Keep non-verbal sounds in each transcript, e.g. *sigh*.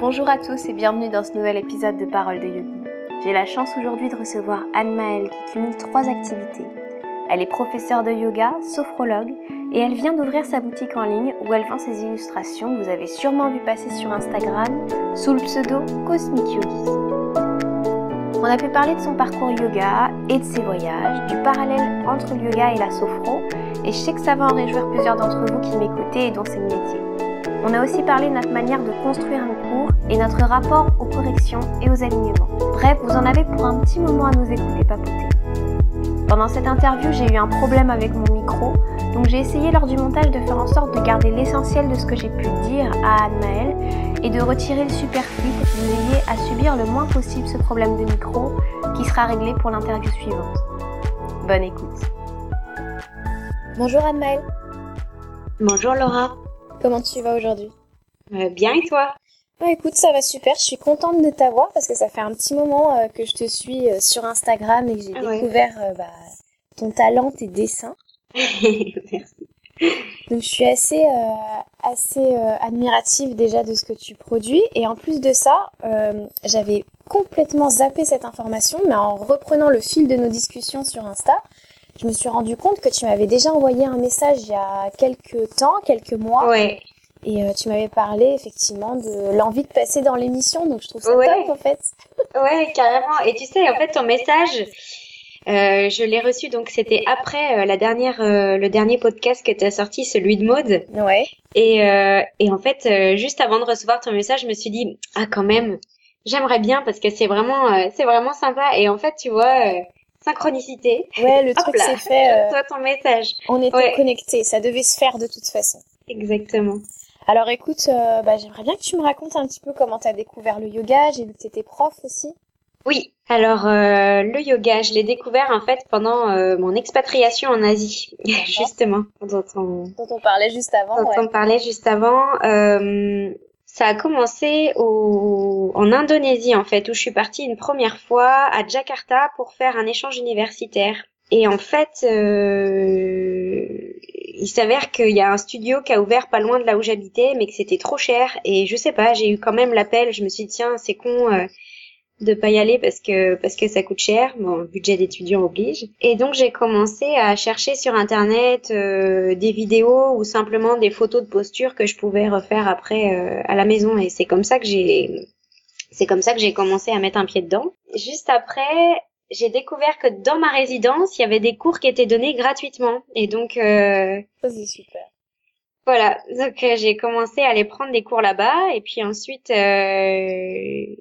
Bonjour à tous et bienvenue dans ce nouvel épisode de Parole de Yogi. J'ai la chance aujourd'hui de recevoir Anne Maëlle qui cumule trois activités. Elle est professeure de yoga, sophrologue et elle vient d'ouvrir sa boutique en ligne où elle vend ses illustrations vous avez sûrement vu passer sur Instagram sous le pseudo Cosmic Yogis. On a pu parler de son parcours yoga et de ses voyages, du parallèle entre le yoga et la sophro et je sais que ça va en réjouir plusieurs d'entre vous qui m'écoutez et dont c'est le métier. On a aussi parlé de notre manière de construire un cours et notre rapport aux corrections et aux alignements. Bref, vous en avez pour un petit moment à nous écouter papoter. Pendant cette interview, j'ai eu un problème avec mon micro, donc j'ai essayé lors du montage de faire en sorte de garder l'essentiel de ce que j'ai pu dire à Anne-Maëlle et de retirer le superflu pour que vous ayez à subir le moins possible ce problème de micro qui sera réglé pour l'interview suivante. Bonne écoute. Bonjour Anne-Maëlle. Bonjour Laura. Comment tu vas aujourd'hui euh, Bien et toi bah, Écoute, ça va super. Je suis contente de t'avoir parce que ça fait un petit moment euh, que je te suis euh, sur Instagram et que j'ai ah découvert bah, ton talent, tes dessins. *laughs* Merci. Donc je suis assez assez admirative déjà de ce que tu produis et en plus de ça, j'avais complètement zappé cette information, mais en reprenant le fil de nos discussions sur Insta, je me suis rendu compte que tu m'avais déjà envoyé un message il y a quelques temps, quelques mois. Ouais. Et euh, tu m'avais parlé effectivement de l'envie de passer dans l'émission, donc je trouve ça top en fait. *laughs* ouais, carrément. Et tu sais, en fait, ton message, euh, je l'ai reçu donc c'était après euh, la dernière, le dernier podcast que tu as sorti, celui de Maude. Ouais. Et, et en fait, juste avant de recevoir ton message, je me suis dit ah quand même, j'aimerais bien parce que c'est vraiment, c'est vraiment sympa. Et en fait, tu vois synchronicité. Ouais, le *laughs* truc s'est fait. Euh... Toi, ton message. On était connectés, ça devait se faire de toute façon. Exactement. Alors écoute, euh, bah, j'aimerais bien que tu me racontes un petit peu comment tu as découvert le yoga. J'ai vu que tu étais prof aussi. Oui, alors euh, le yoga, je l'ai découvert en fait pendant euh, mon expatriation en Asie, *laughs* justement, dont on... dont on parlait juste avant. Dont on parlait juste avant. Euh, ça a commencé au, en Indonésie en fait, où je suis partie une première fois à Jakarta pour faire un échange universitaire. Et en fait, euh, il s'avère qu'il y a un studio qui a ouvert pas loin de là où j'habitais, mais que c'était trop cher. Et je sais pas, j'ai eu quand même l'appel. Je me suis dit tiens, c'est con. Euh, de pas y aller parce que parce que ça coûte cher. Bon, budget d'étudiant oblige. Et donc j'ai commencé à chercher sur internet euh, des vidéos ou simplement des photos de posture que je pouvais refaire après euh, à la maison. Et c'est comme ça que j'ai c'est comme ça que j'ai commencé à mettre un pied dedans. Juste après, j'ai découvert que dans ma résidence, il y avait des cours qui étaient donnés gratuitement. Et donc euh, ça c'est super. Voilà, donc j'ai commencé à aller prendre des cours là-bas et puis ensuite euh,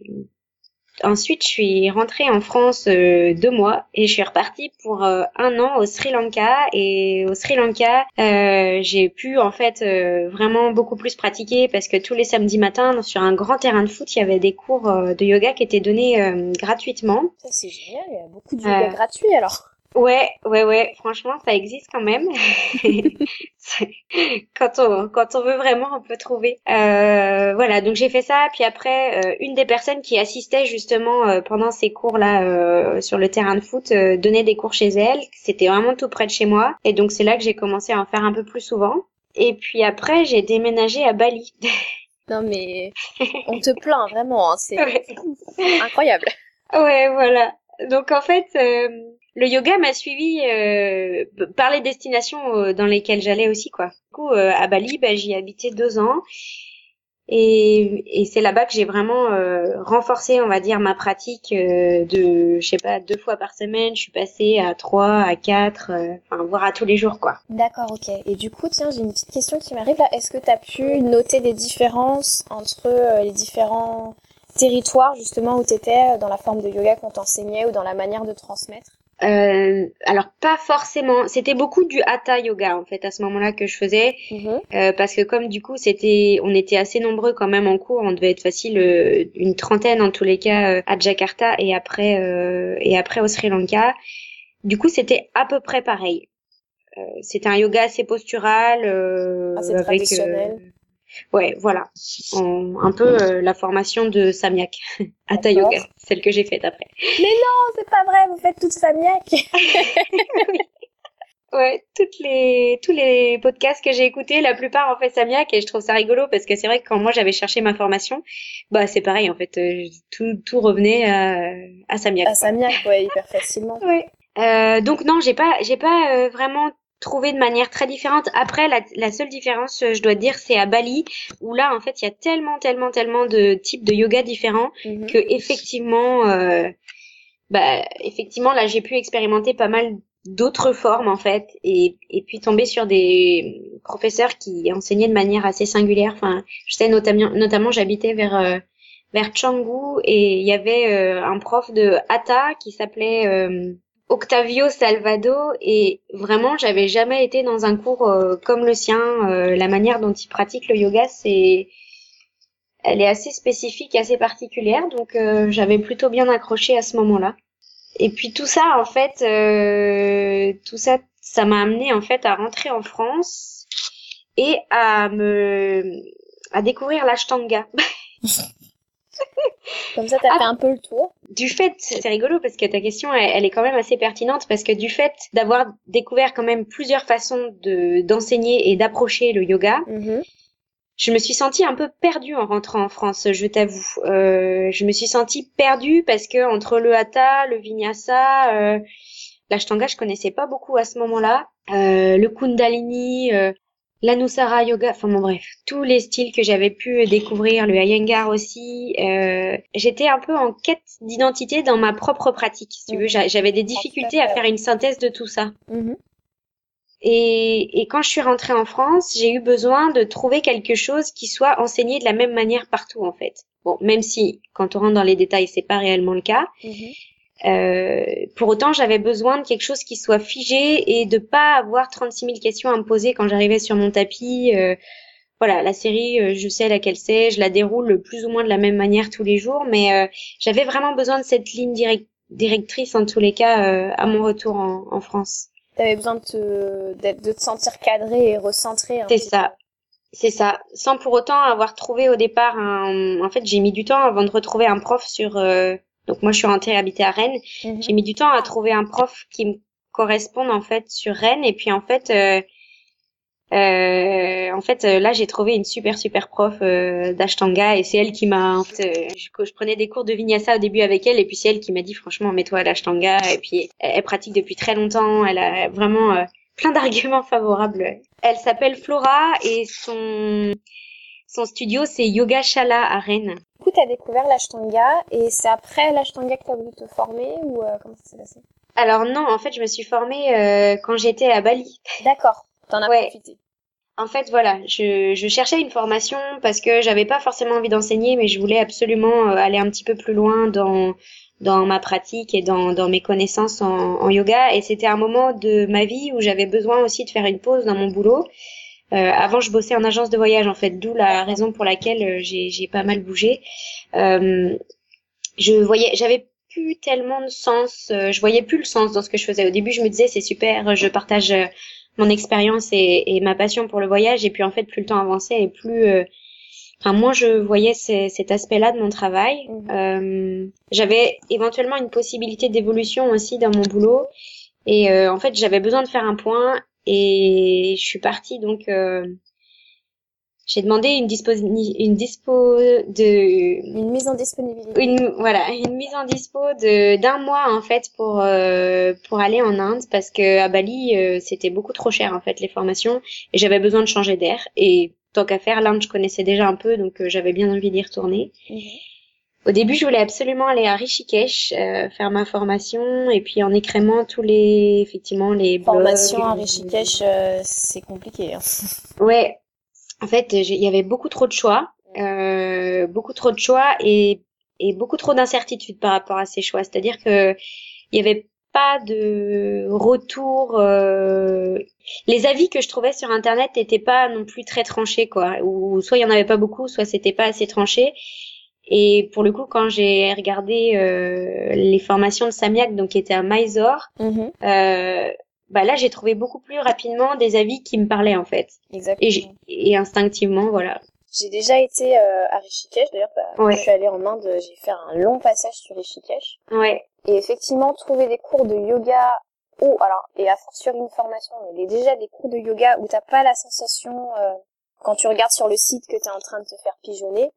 Ensuite, je suis rentrée en France euh, deux mois et je suis repartie pour euh, un an au Sri Lanka. Et au Sri Lanka, euh, j'ai pu en fait vraiment beaucoup plus pratiquer parce que tous les samedis matins, sur un grand terrain de foot, il y avait des cours de yoga qui étaient donnés gratuitement. Ça c'est génial, il y a beaucoup de yoga gratuit alors. Ouais, ouais, ouais. Franchement, ça existe quand même. *laughs* quand on quand on veut vraiment, on peut trouver. Euh, voilà. Donc j'ai fait ça. Puis après, euh, une des personnes qui assistait justement euh, pendant ces cours là euh, sur le terrain de foot donnait des cours chez elle. C'était vraiment tout près de chez moi. Et donc c'est là que j'ai commencé à en faire un peu plus souvent. Et puis après, j'ai déménagé à Bali. *laughs* non mais *laughs* on te plaint vraiment. Hein. C'est incroyable. Ouais, voilà. Donc en fait le yoga m'a suivi euh, par les destinations euh, dans lesquelles j'allais aussi quoi. Du coup euh, à Bali, bah, j'y habitais deux ans et, et c'est là-bas que j'ai vraiment renforcé, on va dire, ma pratique de, je sais pas, deux fois par semaine. Je suis passée à trois, à quatre, enfin voire à tous les jours quoi. D'accord, ok. Et du coup, tiens, j'ai une petite question qui m'arrive là. Est-ce que tu as pu noter des différences entre les différents territoires justement où tu étais dans la forme de yoga qu'on t'enseignait ou dans la manière de transmettre? Euh, alors pas forcément. C'était beaucoup du hatha yoga en fait à ce moment-là que je faisais mhm. euh, parce que comme du coup c'était, on était assez nombreux quand même en cours. On devait être facile euh, une trentaine en tous les cas euh, à Jakarta et après et après au Sri Lanka. Du coup c'était à peu près pareil. c'était un yoga assez postural, assez traditionnel. Ouais, voilà. un peu euh, la formation de Samyak, Hatha *laughs* Yoga, celle que j'ai faite après. Mais non, c'est pas vrai, vous faites toute Samyak. *laughs* *laughs* Ouais, toutes les tous les podcasts que j'ai écoutés, la plupart en fait Samyak et je trouve ça rigolo parce que c'est vrai que quand moi j'avais cherché ma formation, bah c'est pareil en fait, euh, tout tout revenait à à Samyak. À Samyak, ouais, hyper facilement. ouais. Euh, donc non, j'ai pas j'ai pas euh, vraiment trouvé de manière très différente. Après, la, la seule différence, je dois dire, c'est à Bali, où là, en fait, il y a tellement, tellement, tellement de types de yoga différents Mhm. que effectivement, euh, bah, effectivement, là, j'ai pu expérimenter pas mal d'autres formes en fait, et, et puis tomber sur des professeurs qui enseignaient de manière assez singulière. Enfin, je sais notamment, notamment, j'habitais vers euh, vers Canggu et il y avait euh, un prof de Hatha qui s'appelait euh, Octavio Salvado et vraiment j'avais jamais été dans un cours euh, comme le sien. Euh, la manière dont il pratique le yoga c'est elle est assez spécifique assez particulière. Donc euh, j'avais plutôt bien accroché à ce moment-là. Et puis tout ça en fait euh, tout ça ça m'a amené en fait à rentrer en France et à me à découvrir l'ashtanga *laughs* Comme ça, t'as Ah. fait un peu le tour. du fait, c'est rigolo parce que ta question, elle, elle est quand même assez pertinente parce que du fait d'avoir découvert quand même plusieurs façons de d'enseigner et d'approcher le yoga, Mhm. je me suis sentie un peu perdue en rentrant en France, je t'avoue. Euh, je me suis sentie perdue parce que entre le hatha, le vinyasa, euh, l'ashtanga, je connaissais pas beaucoup à ce moment-là, euh, le kundalini, euh, l'anusara yoga, enfin bon bref, tous les styles que j'avais pu découvrir, le iyengar aussi. euh, J'étais un peu en quête d'identité dans ma propre pratique, si tu veux. J'a- J'avais des difficultés à faire une synthèse de tout ça. Mhm. Et, et quand je suis rentrée en France, j'ai eu besoin de trouver quelque chose qui soit enseigné de la même manière partout, en fait. Bon, même si, quand on rentre dans les détails, c'est pas réellement le cas. Mhm. Euh, pour autant, j'avais besoin de quelque chose qui soit figé et de pas avoir 36 000 questions à me poser quand j'arrivais sur mon tapis. Euh, voilà, la série, euh, je sais laquelle c'est, je la déroule plus ou moins de la même manière tous les jours, mais euh, j'avais vraiment besoin de cette ligne direct- directrice en tous les cas euh, à mon retour en, en France. T'avais besoin de te, de te sentir cadré et recentré. un C'est ça. C'est ça. Sans pour autant avoir trouvé au départ un... En fait, j'ai mis du temps avant de retrouver un prof sur... Donc moi, je suis rentrée habiter à Rennes. Mhm. J'ai mis du temps à trouver un prof qui me corresponde en fait sur Rennes. Et puis en fait... euh, euh, en fait, euh, là, j'ai trouvé une super super prof euh, d'Ashtanga et c'est elle qui m'a. En fait, euh, je, je prenais des cours de Vinyasa au début avec elle et puis c'est elle qui m'a dit franchement mets-toi à l'Ashtanga et puis elle, elle pratique depuis très longtemps. Elle a vraiment euh, plein d'arguments *laughs* favorables. Elle s'appelle Flora et son son studio c'est Yoga Shala à Rennes. Du coup, t'as découvert l'ashtanga et c'est après l'ashtanga que t'as voulu te former ou euh, comment ça s'est passé? Alors non, en fait, je me suis formée euh, quand j'étais à Bali. D'accord. T'en as Ouais. profité. En fait, voilà, je, je cherchais une formation parce que j'avais pas forcément envie d'enseigner, mais je voulais absolument euh, aller un petit peu plus loin dans dans ma pratique et dans dans mes connaissances en, en yoga. Et c'était un moment de ma vie où j'avais besoin aussi de faire une pause dans mon boulot. Euh, avant, je bossais en agence de voyage, en fait, d'où la raison pour laquelle euh, j'ai j'ai pas mal bougé. Euh, je voyais, j'avais plus tellement de sens, euh, je voyais plus le sens dans ce que je faisais. Au début, je me disais c'est super, je partage euh, mon expérience et, et ma passion pour le voyage, et puis en fait, plus le temps avançait et plus, euh, enfin, moins je voyais ce- cet aspect-là de mon travail. Mhm. Euh, j'avais éventuellement une possibilité d'évolution aussi dans mon boulot, et euh, en fait, j'avais besoin de faire un point, et je suis partie donc. euh, j'ai demandé une dispo, une dispo de, Une mise en disponibilité. une voilà une mise en dispo de d'un mois en fait pour euh, pour aller en Inde parce que à Bali euh, c'était beaucoup trop cher en fait les formations et j'avais besoin de changer d'air et tant qu'à faire l'Inde je connaissais déjà un peu donc euh, j'avais bien envie d'y retourner. Mhm. Au début je voulais absolument aller à Rishikesh euh, faire ma formation et puis en écrémant tous les effectivement les Formation à Rishikesh, euh, c'est compliqué. hein. *laughs* Ouais. En fait, il y avait beaucoup trop de choix, euh, beaucoup trop de choix et, et beaucoup trop d'incertitudes par rapport à ces choix. C'est-à-dire que il y avait pas de retour. euh, Les avis que je trouvais sur Internet n'étaient pas non plus très tranchés, quoi. Ou soit il y en avait pas beaucoup, soit c'était pas assez tranché. Et pour le coup, quand j'ai regardé euh, les formations de Samyak, donc qui étaient à Mysore, Mhm. euh, bah là j'ai trouvé beaucoup plus rapidement des avis qui me parlaient en fait. Exactement. Et, instinctivement, voilà. J'ai déjà été euh, à Rishikesh, d'ailleurs, bah, quand Ouais. je suis allée en Inde, j'ai fait un long passage sur Rishikesh. Ouais, Et effectivement, trouver des cours de yoga ou alors et à sur une formation, mais déjà des cours de yoga où t'as pas la sensation euh, quand tu regardes sur le site que t'es en train de te faire pigeonner,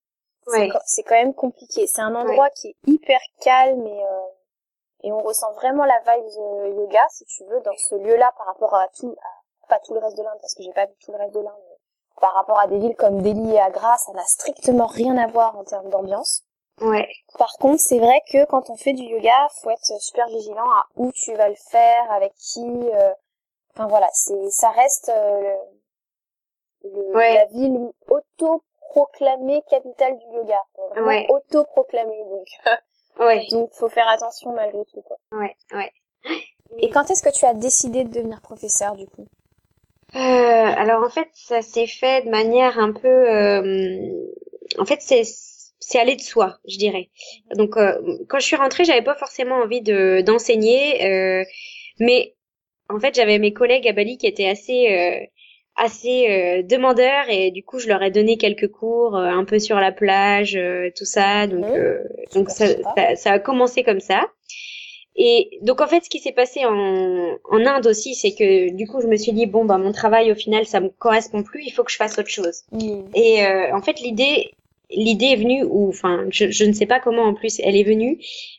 c'est quand même compliqué. C'est un endroit qui est hyper calme et euh, et on ressent vraiment la vibe yoga si tu veux dans ce lieu-là par rapport à tout, pas tout le reste de l'Inde parce que j'ai pas vu tout le reste de l'Inde. Par rapport à des villes comme Delhi et Agra, ça n'a strictement rien à voir en termes d'ambiance. Ouais. Par contre, c'est vrai que quand on fait du yoga, faut être super vigilant à où tu vas le faire, avec qui. Euh... Enfin voilà, c'est ça reste euh, le, la ville auto-proclamée capitale du yoga. Vraiment ouais. auto-proclamée donc. *laughs* ouais. Donc faut faire attention malgré tout quoi. Ouais, ouais. Et quand est-ce que tu as décidé de devenir professeur du coup? Euh, Alors en fait, ça s'est fait de manière un peu. Euh... En fait, c'est c'est aller de soi, je dirais. Donc euh, quand je suis rentrée, j'avais pas forcément envie de d'enseigner, euh, mais en fait j'avais mes collègues à Bali qui étaient assez assez demandeurs et du coup je leur ai donné quelques cours un peu sur la plage, tout ça. Donc donc ça, ça, a commencé comme ça. Et donc en fait, ce qui s'est passé en, en Inde aussi, c'est que du coup, je me suis dit bon bah mon travail au final, ça me correspond plus, il faut que je fasse autre chose. Et euh, en fait, l'idée, l'idée est venue, ou enfin, je, je, ne sais pas comment en plus elle est venue,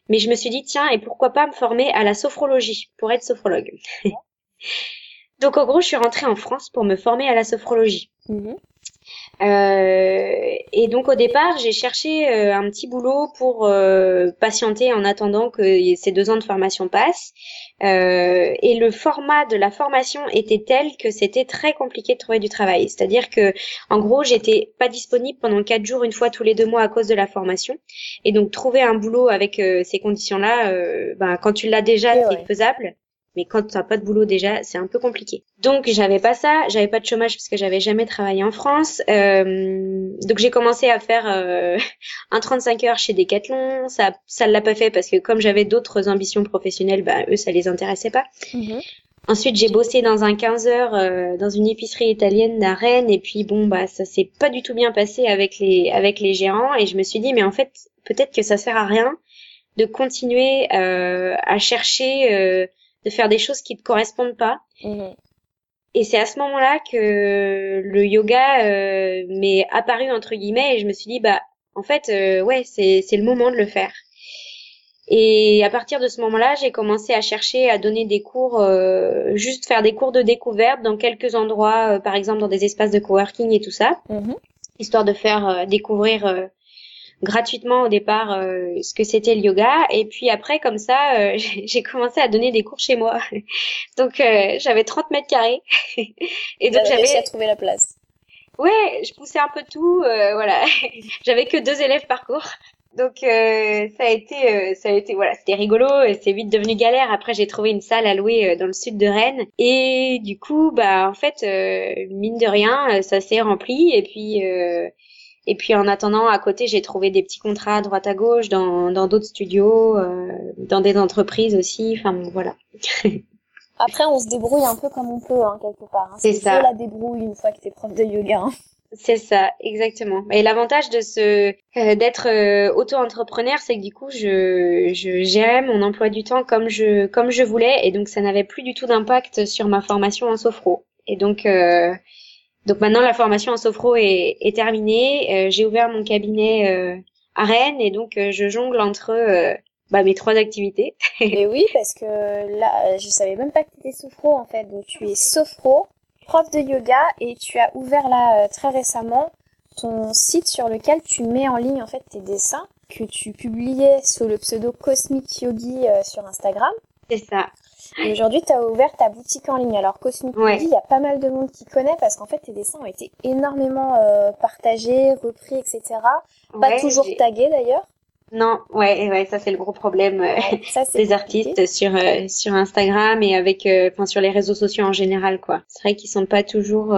mais je me suis dit tiens, et pourquoi pas me former à la sophrologie pour être sophrologue. *laughs* Donc en gros, je suis rentrée en France pour me former à la sophrologie. Mhm. Euh, et donc au départ, j'ai cherché euh, un petit boulot pour euh, patienter en attendant que ces deux ans de formation passent. Euh, et le format de la formation était tel que c'était très compliqué de trouver du travail. C'est-à-dire que, en gros, j'étais pas disponible pendant quatre jours, une fois tous les deux mois à cause de la formation. Et donc trouver un boulot avec ces conditions-là, ben, quand tu l'as déjà, c'est faisable mais quand t'as pas de boulot déjà, c'est un peu compliqué. Donc j'avais pas ça, j'avais pas de chômage parce que j'avais jamais travaillé en France. Euh, donc j'ai commencé à faire euh, *laughs* un 35 heures chez Decathlon. Ça, ça l'a pas fait parce que comme j'avais d'autres ambitions professionnelles, bah eux ça les intéressait pas. Mhm. Ensuite, j'ai bossé dans un 15 heures euh, dans une épicerie italienne à Rennes et puis bon bah ça s'est pas du tout bien passé avec les avec les gérants et je me suis dit mais en fait peut-être que ça sert à rien de continuer euh, à chercher euh, de faire des choses qui te correspondent pas. Mhm. Et c'est à ce moment-là que le yoga euh, m'est apparu entre guillemets et je me suis dit bah en fait euh, ouais c'est c'est le moment de le faire. Et à partir de ce moment-là, j'ai commencé à chercher à donner des cours, euh, juste faire des cours de découverte dans quelques endroits, par exemple dans des espaces de coworking et tout ça, mhm. histoire de faire découvrir gratuitement au départ euh, ce que c'était le yoga. Et puis après comme ça euh, *laughs* j'ai commencé à donner des cours chez moi. *laughs* Donc euh, j'avais 30 mètres carrés. *laughs* Et donc j'avais à trouver la place. Ouais je poussais un peu tout voilà. J'avais que deux élèves par cours. Donc ça a été ça a été voilà c'était rigolo c'est vite devenu galère. Après j'ai trouvé une salle à louer dans le sud de Rennes. Et du coup bah en fait mine de rien ça s'est rempli. Et puis et puis en attendant, à côté, j'ai trouvé des petits contrats à droite à gauche dans dans d'autres studios, euh, dans des entreprises aussi. Enfin voilà. *laughs* Après, on se débrouille un peu comme on peut, hein, quelque part. Hein. C'est ça. la débrouille une fois que t'es prof de yoga. Hein. C'est ça, exactement. Et l'avantage de ce euh, d'être euh, auto-entrepreneur, c'est que du coup, je, je gérais mon emploi du temps comme je comme je voulais, et donc ça n'avait plus du tout d'impact sur ma formation en sophro. Et donc euh, donc maintenant la formation en sophro est, est terminée. Euh, j'ai ouvert mon cabinet euh, à Rennes et donc euh, je jongle entre bah, mes trois activités. *laughs* et oui, parce que là, je savais même pas que tu étais sophro en fait. Donc tu es sophro, prof de yoga et tu as ouvert là très récemment ton site sur lequel tu mets en ligne en fait tes dessins que tu publiais sous le pseudo Cosmic Yogi sur Instagram. C'est ça. Aujourd'hui, tu as ouvert ta boutique en ligne. Alors, Cosmic il y a pas mal de monde qui connaît parce qu'en fait, tes dessins ont été énormément euh, partagés, repris, etc. Pas toujours tagués d'ailleurs. Non, ouais, ouais, ça c'est le gros problème euh, *laughs* des artistes sur euh, sur Instagram et avec, enfin sur les réseaux sociaux en général, quoi. C'est vrai qu'ils sont pas toujours.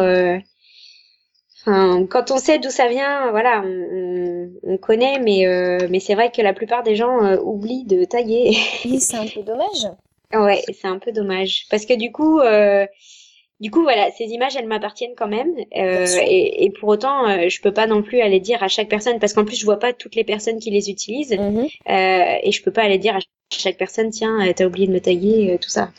Enfin, quand on sait d'où ça vient, voilà, on, on, connaît, mais mais c'est vrai que la plupart des gens oublient de taguer. Oui, c'est un peu dommage. Ouais, c'est un peu dommage parce que du coup, euh, du coup, voilà, ces images, elles m'appartiennent quand même. Euh, et, et, pour autant, euh, je peux pas non plus aller dire à chaque personne, parce qu'en plus, je vois pas toutes les personnes qui les utilisent. Mhm. Euh, et je peux pas aller dire à chaque personne, tiens, euh, t'as oublié de me taguer, tout ça.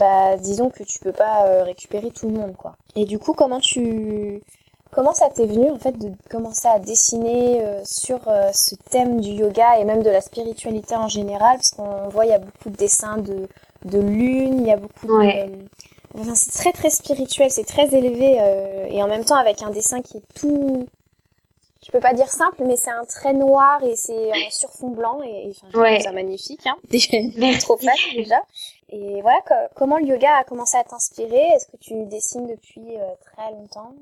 bah, disons que tu peux pas récupérer tout le monde, quoi. Et du coup, comment tu, comment ça t'est venu en fait de commencer à dessiner sur ce thème du yoga et même de la spiritualité en général, parce qu'on voit il y a beaucoup de dessins de de lune, il y a beaucoup de Enfin, c'est très très spirituel, c'est très élevé euh, et en même temps avec un dessin qui est tout, je peux pas dire simple, mais c'est un trait noir et c'est sur fond blanc et, enfin, ouais. ça magnifique, hein. *laughs* trop déjà. Et voilà, comment le yoga a commencé à t'inspirer? Est-ce que tu dessines depuis euh, très longtemps?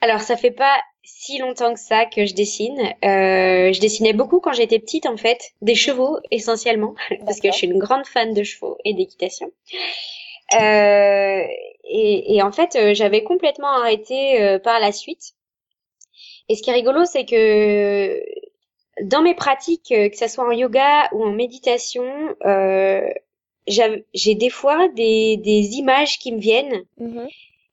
Alors ça fait pas si longtemps que ça que je dessine. Euh, je dessinais beaucoup quand j'étais petite en fait, des chevaux essentiellement, *laughs* parce que je suis une grande fan de chevaux et d'équitation. Euh, et, et, en fait, euh, j'avais complètement arrêté euh, par la suite. Et ce qui est rigolo, c'est que dans mes pratiques, que ce soit en yoga ou en méditation, euh, j'ai des fois des, des, images qui me viennent. Mm-hmm.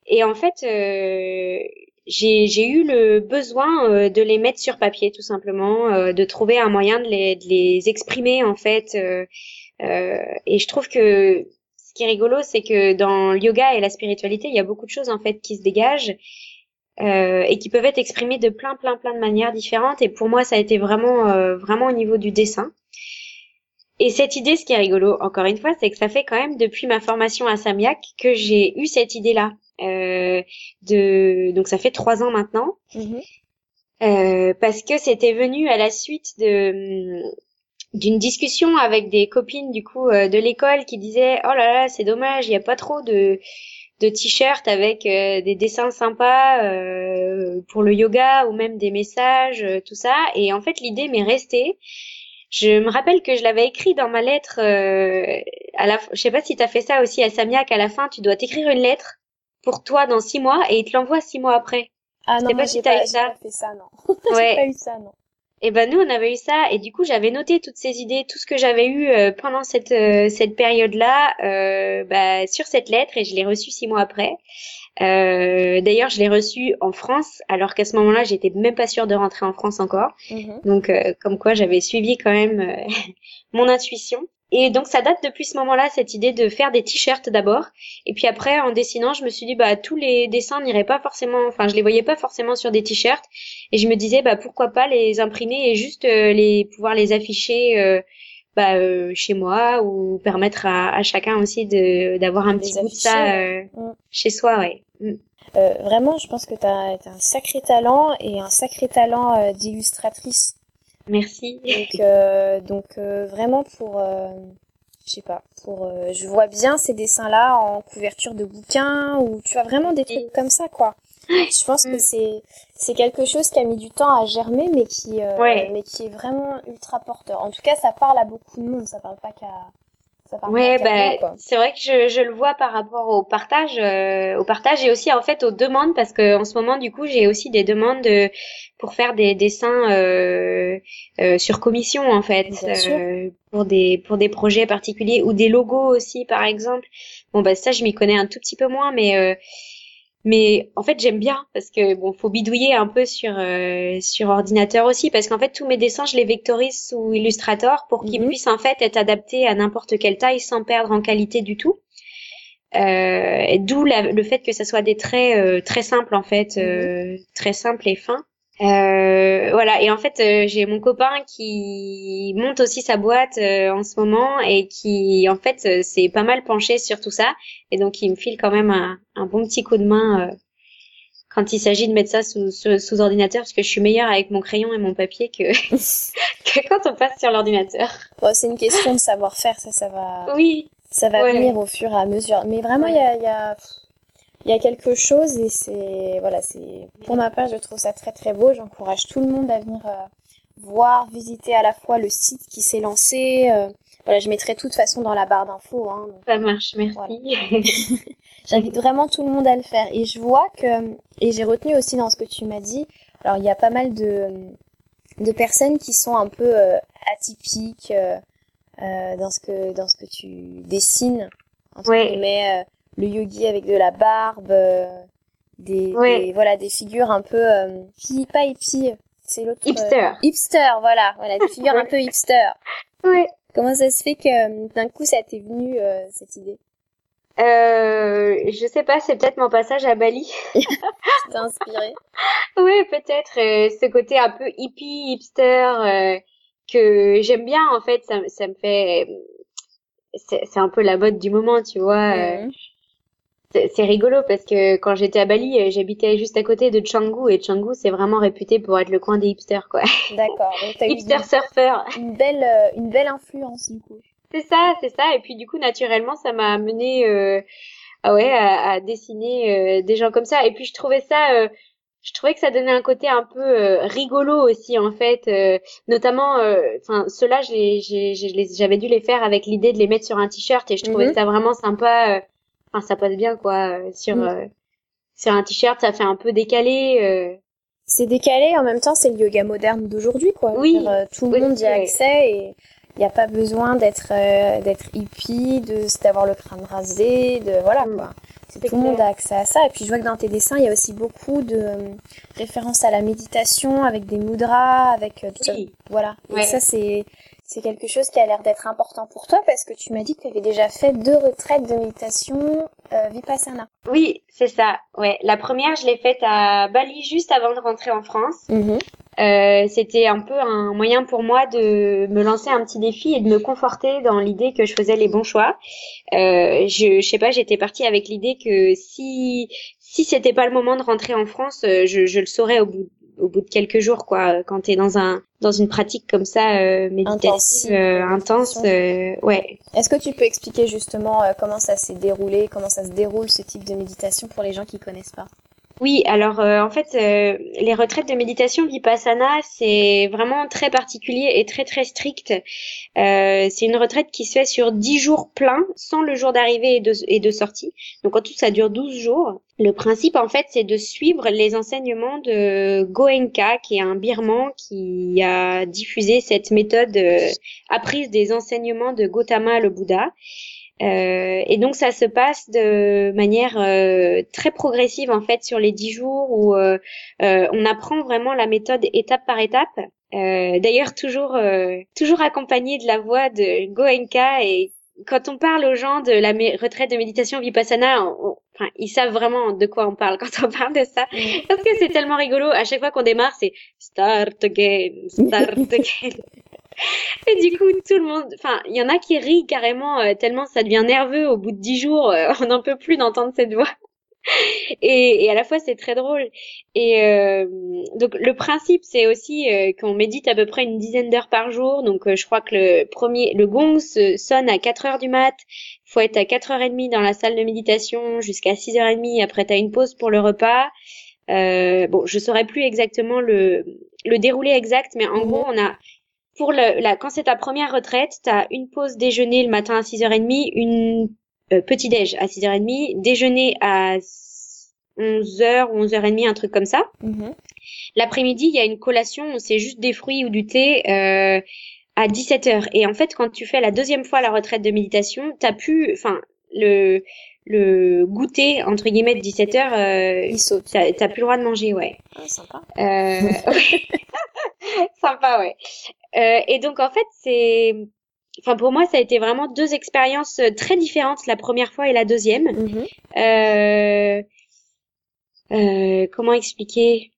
Et en fait, euh, j'ai eu le besoin de les mettre sur papier, tout simplement, euh, de trouver un moyen de les, de les exprimer, en fait. et je trouve que qui est rigolo, c'est que dans le yoga et la spiritualité, il y a beaucoup de choses en fait qui se dégagent euh, et qui peuvent être exprimées de plein, plein, plein de manières différentes. Et pour moi, ça a été vraiment, euh, vraiment au niveau du dessin. Et cette idée, ce qui est rigolo, encore une fois, c'est que ça fait quand même depuis ma formation à Samyak que j'ai eu cette idée-là. Euh, de donc ça fait trois ans maintenant. Euh, parce que c'était venu à la suite de d'une discussion avec des copines du coup euh, de l'école qui disaient oh là là c'est dommage il n'y a pas trop de de t-shirts avec euh, des dessins sympas euh, pour le yoga ou même des messages tout ça et en fait l'idée m'est restée. Je me rappelle que je l'avais écrit dans ma lettre à la je sais pas si tu as fait ça aussi à Samiak à la fin tu dois t'écrire une lettre pour toi dans six mois et il te l'envoie six mois après ah non, pas si t'as eu ça. fait ça, non. *laughs* Ouais. pas eu ça, non. Et ben nous on avait eu ça et du coup j'avais noté toutes ces idées, tout ce que j'avais eu euh, pendant cette euh, cette période-là euh, bah, sur cette lettre et je l'ai reçue six mois après. Euh, D'ailleurs je l'ai reçue en France alors qu'à ce moment-là j'étais même pas sûre de rentrer en France encore. Mm-hmm. Donc comme quoi j'avais suivi quand même *laughs* mon intuition. Et donc ça date depuis ce moment-là cette idée de faire des t-shirts d'abord et puis après en dessinant je me suis dit bah tous les dessins n'iraient pas forcément enfin je les voyais pas forcément sur des t-shirts et je me disais bah pourquoi pas les imprimer et juste euh, les pouvoir les afficher euh, bah, euh, chez moi ou permettre à, à chacun aussi de d'avoir un petit bout de ça mm. chez soi ouais. Mm. vraiment je pense que tu as, un sacré talent et un sacré talent d'illustratrice Merci. Donc, euh, donc euh, vraiment pour, euh, je sais pas, pour, euh, je vois bien ces dessins-là en couverture de bouquins ou tu vois vraiment des trucs comme ça, quoi. Je pense que mm. c'est c'est quelque chose qui a mis du temps à germer, mais qui mais qui est vraiment ultra porteur. En tout cas, ça parle à beaucoup de monde. Ça parle pas qu'à ouais, bah, c'est vrai que je, je, le vois par rapport au partage, euh, au partage et aussi en fait aux demandes parce que en ce moment du coup j'ai aussi des demandes de, pour faire des dessins euh, euh, sur commission en fait euh, pour des pour des projets particuliers ou des logos aussi par exemple. Bon bah ça je m'y connais un tout petit peu moins mais euh, mais en fait j'aime bien parce que bon faut bidouiller un peu sur euh, sur ordinateur aussi parce qu'en fait tous mes dessins je les vectorise sous Illustrator pour qu'ils mhm. puissent en fait être adaptés à n'importe quelle taille sans perdre en qualité du tout euh, d'où le fait que ça soit des traits euh, très simples en fait mhm. très simples et fins euh, voilà, et en fait, euh, j'ai mon copain qui monte aussi sa boîte euh, en ce moment et qui, en fait, s'est pas mal penché sur tout ça. Et donc, il me file quand même un, un bon petit coup de main quand il s'agit de mettre ça sous, sous, ordinateur, parce que je suis meilleure avec mon crayon et mon papier que, *laughs* *laughs* que quand on passe sur l'ordinateur. Bon, c'est une question de savoir-faire, ça, ça va. Oui. Ça va venir au fur et à mesure. Mais vraiment, il y a, y a il y a quelque chose et c'est voilà c'est pour ma part je trouve ça très très beau. J'encourage tout le monde à venir euh, voir visiter à la fois le site qui s'est lancé euh, voilà je mettrai de toute façon dans la barre d'infos hein, ça marche merci. *laughs* *laughs* j'invite vraiment tout le monde à le faire. Et je vois que et j'ai retenu aussi dans ce que tu m'as dit alors il y a pas mal de de personnes qui sont un peu euh, atypiques dans ce que dans ce que tu dessines entre ouais. guillemets le yogi avec de la barbe, des, des, voilà des figures un peu pas hippie, c'est l'autre hipster. hipster, voilà, voilà des figures un *laughs* peu hipster. Ouais. Comment ça se fait que d'un coup ça t'est venu cette idée? Euh, je sais pas, c'est peut-être mon passage à Bali. *laughs* *laughs* T'es inspiré. oui, peut-être euh, ce côté un peu hippie, hipster euh, que j'aime bien en fait. Ça, ça me fait, c'est un peu la mode du moment, tu vois. Euh, mhm. C'est rigolo parce que quand j'étais à Bali, j'habitais juste à côté de Canggu et Canggu c'est vraiment réputé pour être le coin des hipsters quoi. D'accord. Hipster surfer. Une belle, une belle influence du coup. C'est ça, c'est ça. Et puis du coup, naturellement, ça m'a amené euh, ah ouais, à, à dessiner euh, des gens comme ça. Et puis je trouvais ça, euh, je trouvais que ça donnait un côté un peu euh, rigolo aussi en fait. notamment, enfin, ceux-là, j'avais dû les faire avec l'idée de les mettre sur un t-shirt et je trouvais mhm. ça vraiment sympa. Enfin, ça passe bien quoi sur mhm. sur un t-shirt. Ça fait un peu décalé. C'est décalé, en même temps, c'est le yoga moderne d'aujourd'hui, quoi. Oui. tout le monde y a accès et il n'y a pas besoin d'être euh, d'être hippie, de d'avoir le crâne rasé, de voilà mm. quoi. Tout le monde a accès à ça. Et puis je vois que dans tes dessins, il y a aussi beaucoup de euh, références à la méditation avec des mudras, avec euh, tout oui. Voilà. Et ça c'est c'est quelque chose qui a l'air d'être important pour toi parce que tu m'as dit que tu avais déjà fait deux retraites de méditation euh, vipassana. Oui, c'est ça. Ouais, la première, je l'ai faite à Bali juste avant de rentrer en France. Mm-hmm. Euh, c'était un peu un moyen pour moi de me lancer un petit défi et de me conforter dans l'idée que je faisais les bons choix. Euh, je, je sais pas, j'étais partie avec l'idée que si si c'était pas le moment de rentrer en France, euh, je, je le saurais au bout au bout de quelques jours quoi. Quand tu es dans un dans une pratique comme ça euh, méditative euh, intense. euh, ouais. Est-ce que tu peux expliquer justement euh, comment ça s'est déroulé comment ça se déroule ce type de méditation pour les gens qui connaissent pas? Oui, alors euh, en fait, euh, les retraites de méditation vipassana, c'est vraiment très particulier et très très strict. Euh, c'est une retraite qui se fait sur 10 jours pleins, sans le jour d'arrivée et de, sortie. Donc en tout, ça dure 12 jours. Le principe, en fait, c'est de suivre les enseignements de Goenka, qui est un birman qui a diffusé cette méthode apprise des enseignements de Gautama le Bouddha. Euh, et donc ça se passe de manière euh, très progressive en fait sur les dix jours où euh, on apprend vraiment la méthode étape par étape. D'ailleurs toujours toujours accompagné de la voix de Goenka et quand on parle aux gens de la retraite de méditation vipassana, enfin, ils savent vraiment de quoi on parle *laughs* quand on parle de ça. Parce que c'est tellement rigolo. À chaque fois qu'on démarre, c'est start again, start *laughs* again. Et du coup, tout le monde, enfin, il y en a qui rient carrément euh, tellement ça devient nerveux au bout de dix jours, euh, *laughs* on n'en peut plus d'entendre cette voix. Et, et, à la fois c'est très drôle. Et euh, donc le principe c'est aussi qu'on médite à peu près une dizaine d'heures par jour. Donc je crois que le premier, le gong sonne à 4 heures du mat. Faut être à 4h30 dans la salle de méditation jusqu'à 6h30. Après t'as une pause pour le repas. Euh, bon, je saurais plus exactement le, le déroulé exact, mais en gros on a pour le, la, quand c'est ta première retraite, tu as une pause déjeuner le matin à 6h30, une euh, petit déj à 6h30, déjeuner à 11h ou 11h30, un truc comme ça. Mm-hmm. L'après-midi, il y a une collation, c'est juste des fruits ou du thé euh, à 17h. Et en fait, quand tu fais la deuxième fois la retraite de méditation, t'as pu, enfin, le le goûter entre guillemets de 17 h euh, il saute. T'as plus le droit de manger, ouais. Ah, sympa. Euh... *laughs* *laughs* *laughs* sympa, ouais. Euh, et donc en fait, c'est, enfin pour moi, ça a été vraiment deux expériences euh, très différentes la première fois et la deuxième. Mm-hmm. Euh, euh, comment expliquer?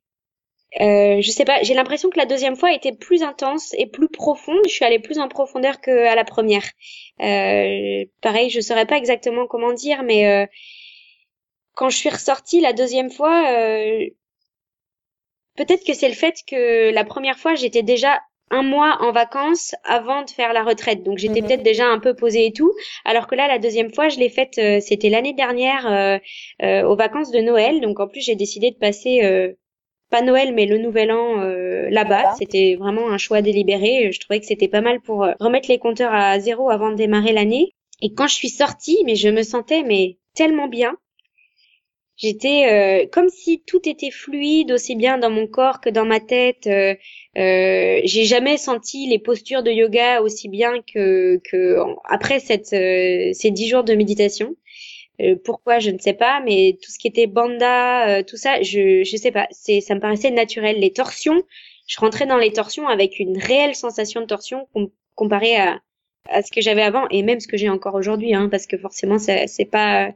Euh, je sais pas, j'ai l'impression que la deuxième fois était plus intense et plus profonde. Je suis allée plus en profondeur que à la première. Euh, pareil, je saurais pas exactement comment dire, mais euh, quand je suis ressortie la deuxième fois, euh, peut-être que c'est le fait que la première fois j'étais déjà un mois en vacances avant de faire la retraite. Donc j'étais mhm. peut-être déjà un peu posée et tout. Alors que là, la deuxième fois, je l'ai faite, euh, c'était l'année dernière euh, euh, aux vacances de Noël. Donc en plus, j'ai décidé de passer pas Noël mais le Nouvel An là-bas. C'était vraiment un choix délibéré. Je trouvais que c'était pas mal pour remettre les compteurs à zéro avant de démarrer l'année. Et quand je suis sortie, mais je me sentais mais tellement bien. J'étais euh, comme si tout était fluide aussi bien dans mon corps que dans ma tête. Euh, euh, j'ai jamais senti les postures de yoga aussi bien que, que après cette, ces dix jours de méditation. Euh, pourquoi je ne sais pas, mais tout ce qui était banda, tout ça, je je sais pas, c'est ça me paraissait naturel. Les torsions, je rentrais dans les torsions avec une réelle sensation de torsion comparée à à ce que j'avais avant et même ce que j'ai encore aujourd'hui, hein, parce que forcément c'est pas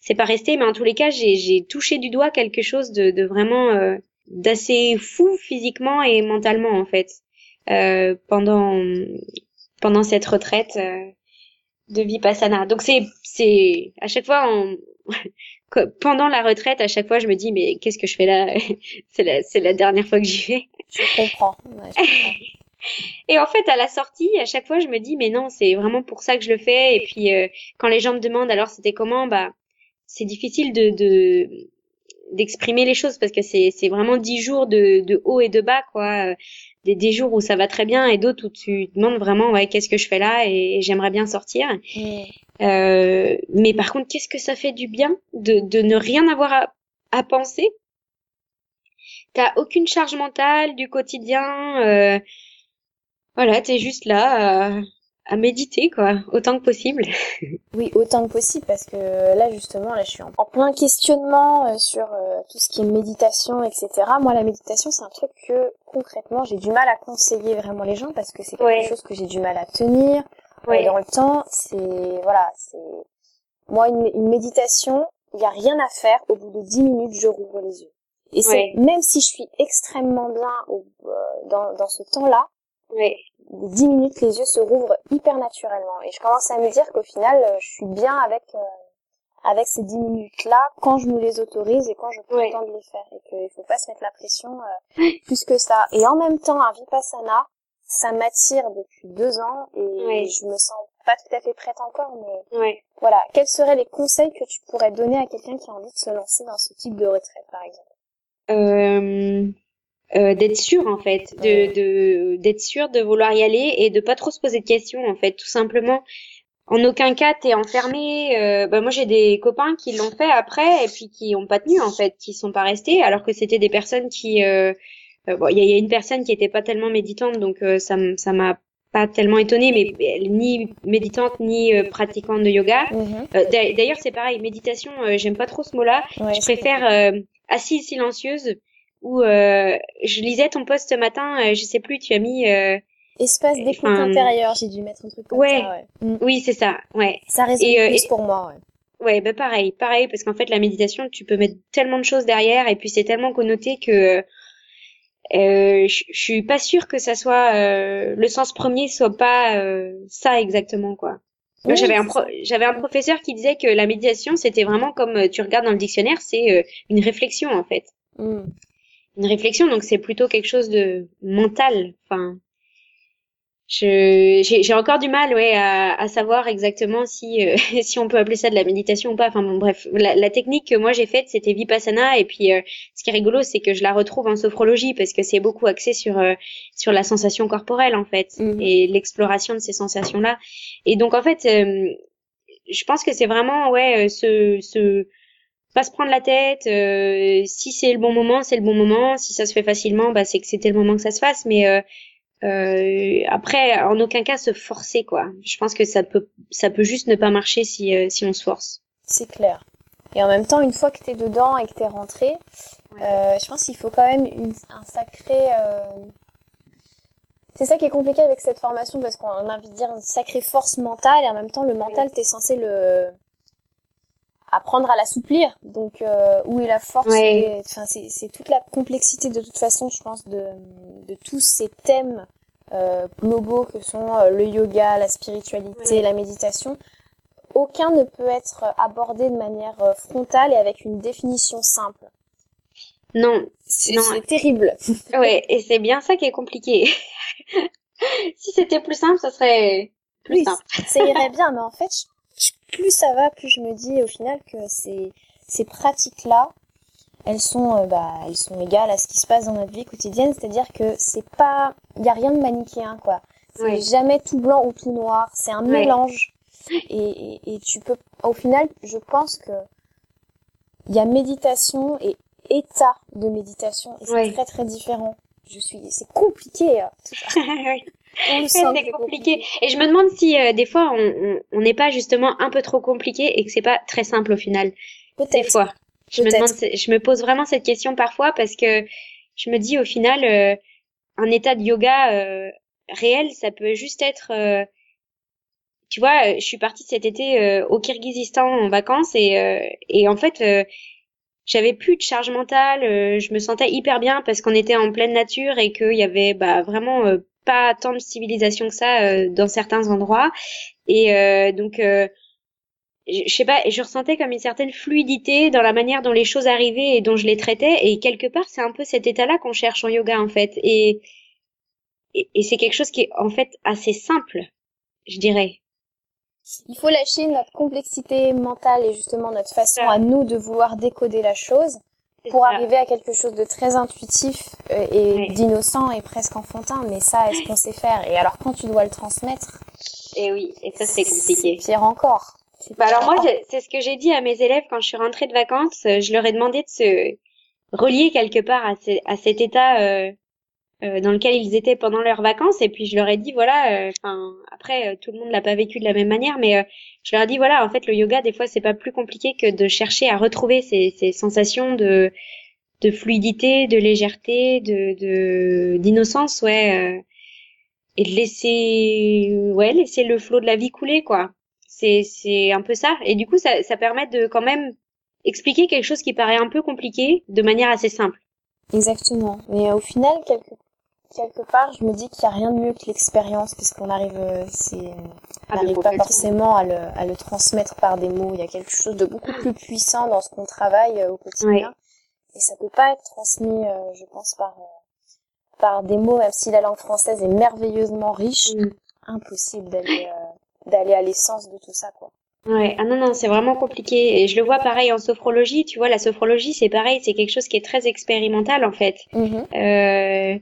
c'est pas resté, mais en tous les cas j'ai touché du doigt quelque chose de, de vraiment d'assez fou physiquement et mentalement en fait euh, pendant pendant cette retraite euh, de vipassana. Donc c'est c'est à chaque fois en, *laughs* pendant la retraite à chaque fois je me dis mais qu'est-ce que je fais là? *laughs* C'est la c'est la dernière fois que j'y vais. Je comprends. *laughs* Et en fait, à la sortie, à chaque fois, je me dis, mais non, c'est vraiment pour ça que je le fais. Et puis, euh, quand les gens me demandent, alors c'était comment, bah, c'est difficile de, de d'exprimer les choses parce que c'est c'est vraiment dix jours de, de haut et de bas quoi. Des, des jours où ça va très bien et d'autres où tu te demandes vraiment ouais qu'est-ce que je fais là et, j'aimerais bien sortir. Euh, mais par contre qu'est-ce que ça fait du bien de, de ne rien avoir à, à penser? T'as aucune charge mentale du quotidien euh, voilà t'es juste là euh, à méditer quoi, autant que possible. *laughs* oui, autant que possible parce que là justement, là je suis en, plein questionnement euh, sur euh, tout ce qui est méditation, etc. Moi, la méditation, c'est un truc que concrètement j'ai du mal à conseiller vraiment les gens parce que c'est quelque chose que j'ai du mal à tenir euh, dans le temps. C'est voilà, c'est moi une, méditation, il y a rien à faire. Au bout de 10 minutes, je rouvre les yeux. Et c'est même si je suis extrêmement bien au, dans, dans ce temps-là, oui. 10 minutes, les yeux se rouvrent hyper naturellement. Et je commence à me dire qu'au final, euh, je suis bien avec euh, avec ces 10 minutes-là quand je me les autorise et quand je prends le temps de les faire. Et qu'il faut pas se mettre la pression euh, plus que ça. Et en même temps, un Vipassana, ça m'attire depuis deux ans et je me sens pas tout à fait prête encore, mais voilà. Quels seraient les conseils que tu pourrais donner à quelqu'un qui a envie de se lancer dans ce type de retraite, par exemple? Euh, euh, d'être sûr en fait, de de d'être sûr de vouloir y aller et de pas trop se poser de questions en fait, tout simplement. En aucun cas t'es enfermé. Euh, bah moi j'ai des copains qui l'ont fait après et puis qui ont pas tenu en fait, qui sont pas restés alors que c'était des personnes qui euh, euh bon il y a, y a, une personne qui était pas tellement méditante donc euh, ça ça m'a pas tellement étonnée, mais elle ni méditante ni pratiquante de yoga. Mhm. D'ailleurs, c'est pareil, méditation, j'aime pas trop ce mot-là. je préfère assise silencieuse où euh, je lisais ton post ce matin, euh, je sais plus, tu as mis euh, espace d'écoute intérieur, j'ai dû mettre un truc comme ouais, ça. Ouais. Mm. Oui, c'est ça. Ouais. Ça résonne et, plus pour moi. Ouais. Ouais, bah pareil, pareil, parce qu'en fait la méditation, tu peux mettre tellement de choses derrière, et puis c'est tellement connoté que euh, je suis pas sûre que ça soit euh, le sens premier soit pas euh, ça exactement quoi. j'avais un j'avais un professeur qui disait que la méditation c'était vraiment comme tu regardes dans le dictionnaire, c'est une réflexion en fait. Mm une réflexion, donc c'est plutôt quelque chose de mental. Enfin, j'ai encore du mal, ouais, à, à savoir exactement si euh, *laughs* si on peut appeler ça de la méditation ou pas. Enfin bon, bref, la, la technique que moi j'ai faite, c'était vipassana, et puis euh, ce qui est rigolo, c'est que je la retrouve en sophrologie parce que c'est beaucoup axé sur euh, sur la sensation corporelle en fait mhm. et l'exploration de ces sensations là. Et donc en fait, je pense que c'est vraiment ouais ce ce pas se prendre la tête. Euh, si c'est le bon moment, c'est le bon moment. Si ça se fait facilement, bah c'est que c'était le moment que ça se fasse. Mais euh, euh, après, en aucun cas se forcer quoi. Je pense que ça peut ça peut juste ne pas marcher si si on se force. C'est clair. Et en même temps, une fois que t'es dedans et que t'es rentré, je pense qu'il faut quand même une, un sacré c'est ça qui est compliqué avec cette formation parce qu'on a envie de dire une sacrée force mentale et en même temps le mental t'es censé le apprendre à l'assouplir. Donc euh, où est la force Enfin c'est toute la complexité de toute façon, je pense, de, de tous ces thèmes euh, globaux que sont euh, le yoga, la spiritualité, la méditation. Aucun ne peut être abordé de manière frontale et avec une définition simple. Non, c'est terrible. *laughs* ouais, et c'est bien ça qui est compliqué. *laughs* si c'était plus simple, ça serait plus simple. ça irait *laughs* bien, mais en fait, plus ça va, plus je me dis au final que ces, ces pratiques-là, elles sont, euh, bah, elles sont égales à ce qui se passe dans notre vie quotidienne, c'est-à-dire que c'est pas, il y a rien de manichéen, quoi. C'est jamais tout blanc ou tout noir, c'est un mélange. Et, et, tu peux, au final, je pense que il y a méditation et état de méditation, et c'est très très différent. Je suis, c'est compliqué. Hein, tout ça. *laughs* *laughs* c'est compliqué. Et je me demande si euh, des fois on n'est pas justement un peu trop compliqué et que c'est pas très simple au final. Des fois. Je me demande, je me pose vraiment cette question parfois parce que je me dis au final, euh, un état de yoga euh, réel, ça peut juste être tu vois, je suis partie cet été au Kyrgyzstan en vacances et, et en fait, j'avais plus de charge mentale, je me sentais hyper bien parce qu'on était en pleine nature et qu'il y avait bah, vraiment pas tant de civilisation que ça euh, dans certains endroits. Et euh, donc, euh, je sais pas, je ressentais comme une certaine fluidité dans la manière dont les choses arrivaient et dont je les traitais. Et quelque part, c'est un peu cet état-là qu'on cherche en yoga, en fait. Et, et, c'est quelque chose qui est en fait assez simple, je dirais. Il faut lâcher notre complexité mentale et justement notre façon à nous de vouloir décoder la chose pour arriver à quelque chose de très intuitif euh, et d'innocent et presque enfantin. Mais ça, est-ce qu'on sait faire? Et alors, quand tu dois le transmettre Et eh oui, et ça, c'est compliqué. Pire encore. Bah alors moi, c'est ce que j'ai dit à mes élèves quand je suis rentrée de vacances. Euh, je leur ai demandé de se relier quelque part à, à cet état euh, euh, dans lequel ils étaient pendant leurs vacances. Et puis je leur ai dit voilà. Enfin, après, tout le monde l'a pas vécu de la même manière, mais je leur ai dit voilà, en fait, le yoga, des fois, c'est pas plus compliqué que de chercher à retrouver ces, ces sensations de, de fluidité, de légèreté, de, d'innocence, ouais, euh, et de laisser, ouais, laisser le flot de la vie couler, quoi. C'est, c'est un peu ça. Et du coup, ça, ça permet de quand même expliquer quelque chose qui paraît un peu compliqué de manière assez simple. Exactement. Mais au final, quelque quelque part, je me dis qu'il n'y a rien de mieux que l'expérience, puisqu'on arrive, euh, c'est, on n'arrive ah, pas forcément à le, à le transmettre par des mots. Il y a quelque chose de beaucoup plus puissant dans ce qu'on travaille euh, au quotidien. Et ça peut pas être transmis, euh, je pense, par, par des mots, même si la langue française est merveilleusement riche. Mm. Impossible d'aller, d'aller à l'essence de tout ça, quoi. Ouais, ah non, non, c'est vraiment compliqué. Et je le vois pareil en sophrologie. Tu vois, la sophrologie, c'est pareil, c'est quelque chose qui est très expérimental, en fait. Mm-hmm.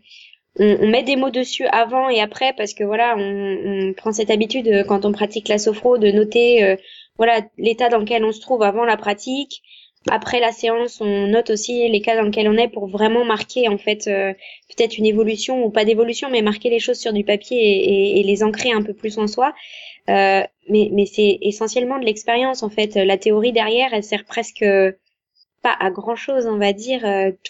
On, met des mots dessus avant et après parce que voilà, on, prend cette habitude euh, quand on pratique la sophro de noter euh, voilà l'état dans lequel on se trouve avant la pratique. Après la séance, on note aussi les cas dans lesquels on est pour vraiment marquer en fait euh, peut-être une évolution ou pas d'évolution, mais marquer les choses sur du papier et, et, les ancrer un peu plus en soi. Euh, mais mais c'est essentiellement de l'expérience en fait. La théorie derrière, elle sert presque pas à grand chose, on va dire.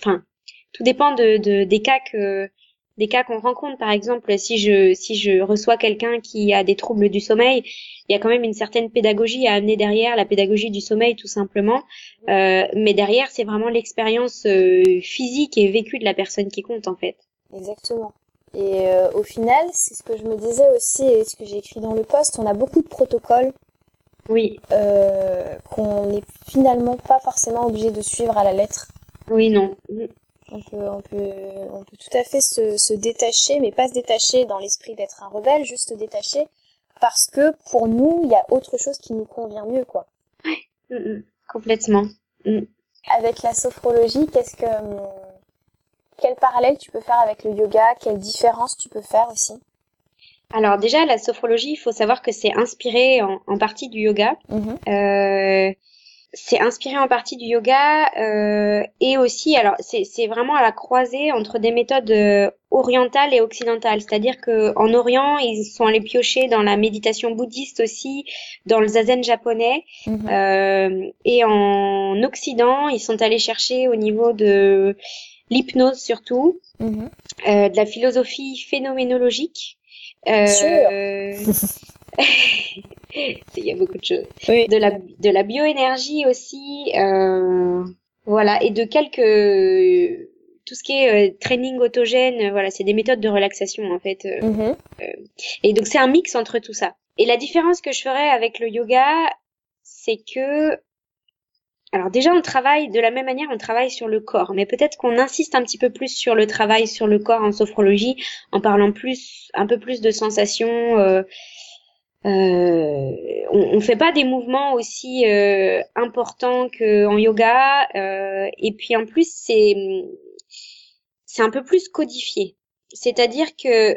Enfin, tout dépend de, de des cas que des cas qu'on rencontre. Par exemple, si je si je reçois quelqu'un qui a des troubles du sommeil, il y a quand même une certaine pédagogie à amener derrière, la pédagogie du sommeil tout simplement. Euh, mais derrière, c'est vraiment l'expérience euh, physique et vécue de la personne qui compte en fait. Exactement. Et euh, au final, c'est ce que je me disais aussi et ce que j'ai écrit dans le poste, on a beaucoup de protocoles. Oui. qu'on n'est finalement pas forcément obligé de suivre à la lettre. Oui, non. On peut, on peut, on peut tout à fait se, se détacher, mais pas se détacher dans l'esprit d'être un rebelle, juste se détacher parce que pour nous, il y a autre chose qui nous convient mieux, quoi. Ouais, mm, mm, complètement. Mm. Avec la sophrologie, qu'est-ce que, quel parallèle tu peux faire avec le yoga? Quelle différence tu peux faire aussi? Alors déjà, la sophrologie, il faut savoir que c'est inspiré en, en, partie du yoga. Mm-hmm. euh, c'est inspiré en partie du yoga euh, et aussi, alors c'est vraiment à la croisée entre des méthodes euh, orientales et occidentales. C'est-à-dire que en Orient, ils sont allés piocher dans la méditation bouddhiste aussi, dans le zazen japonais, mhm. euh, et en Occident, ils sont allés chercher au niveau de l'hypnose surtout, mhm. euh, de la philosophie phénoménologique. Euh, *laughs* *laughs* *laughs* il y a beaucoup de choses. De la de la bioénergie aussi, euh, voilà, et de quelques tout ce qui est euh, training autogène, voilà, c'est des méthodes de relaxation en fait. Euh, mm-hmm. et donc c'est un mix entre tout ça. Et la différence que je ferais avec le yoga, c'est que alors déjà, on travaille de la même manière, on travaille sur le corps, mais peut-être qu'on insiste un petit peu plus sur le travail sur le corps en sophrologie, en parlant plus, un peu plus de sensations, euh, euh, on, ne fait pas des mouvements aussi euh, importants qu'en yoga. Euh, et puis en plus, c'est c'est un peu plus codifié. C'est-à-dire que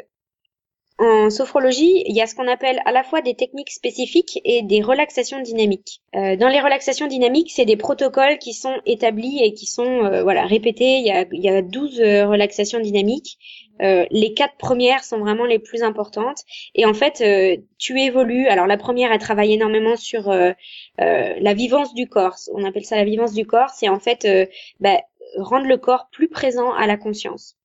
en sophrologie, il y a ce qu'on appelle à la fois des techniques spécifiques et des relaxations dynamiques. Euh, dans les relaxations dynamiques, c'est des protocoles qui sont établis et qui sont euh, voilà répétés. Il y a, il y a 12 relaxations dynamiques Euh, les quatre premières sont vraiment les plus importantes. Et en fait, euh, tu évolues. Alors la première, elle travaille énormément sur euh, la vivance du corps. On appelle ça la vivance du corps. C'est en fait bah, rendre le corps plus présent à la conscience.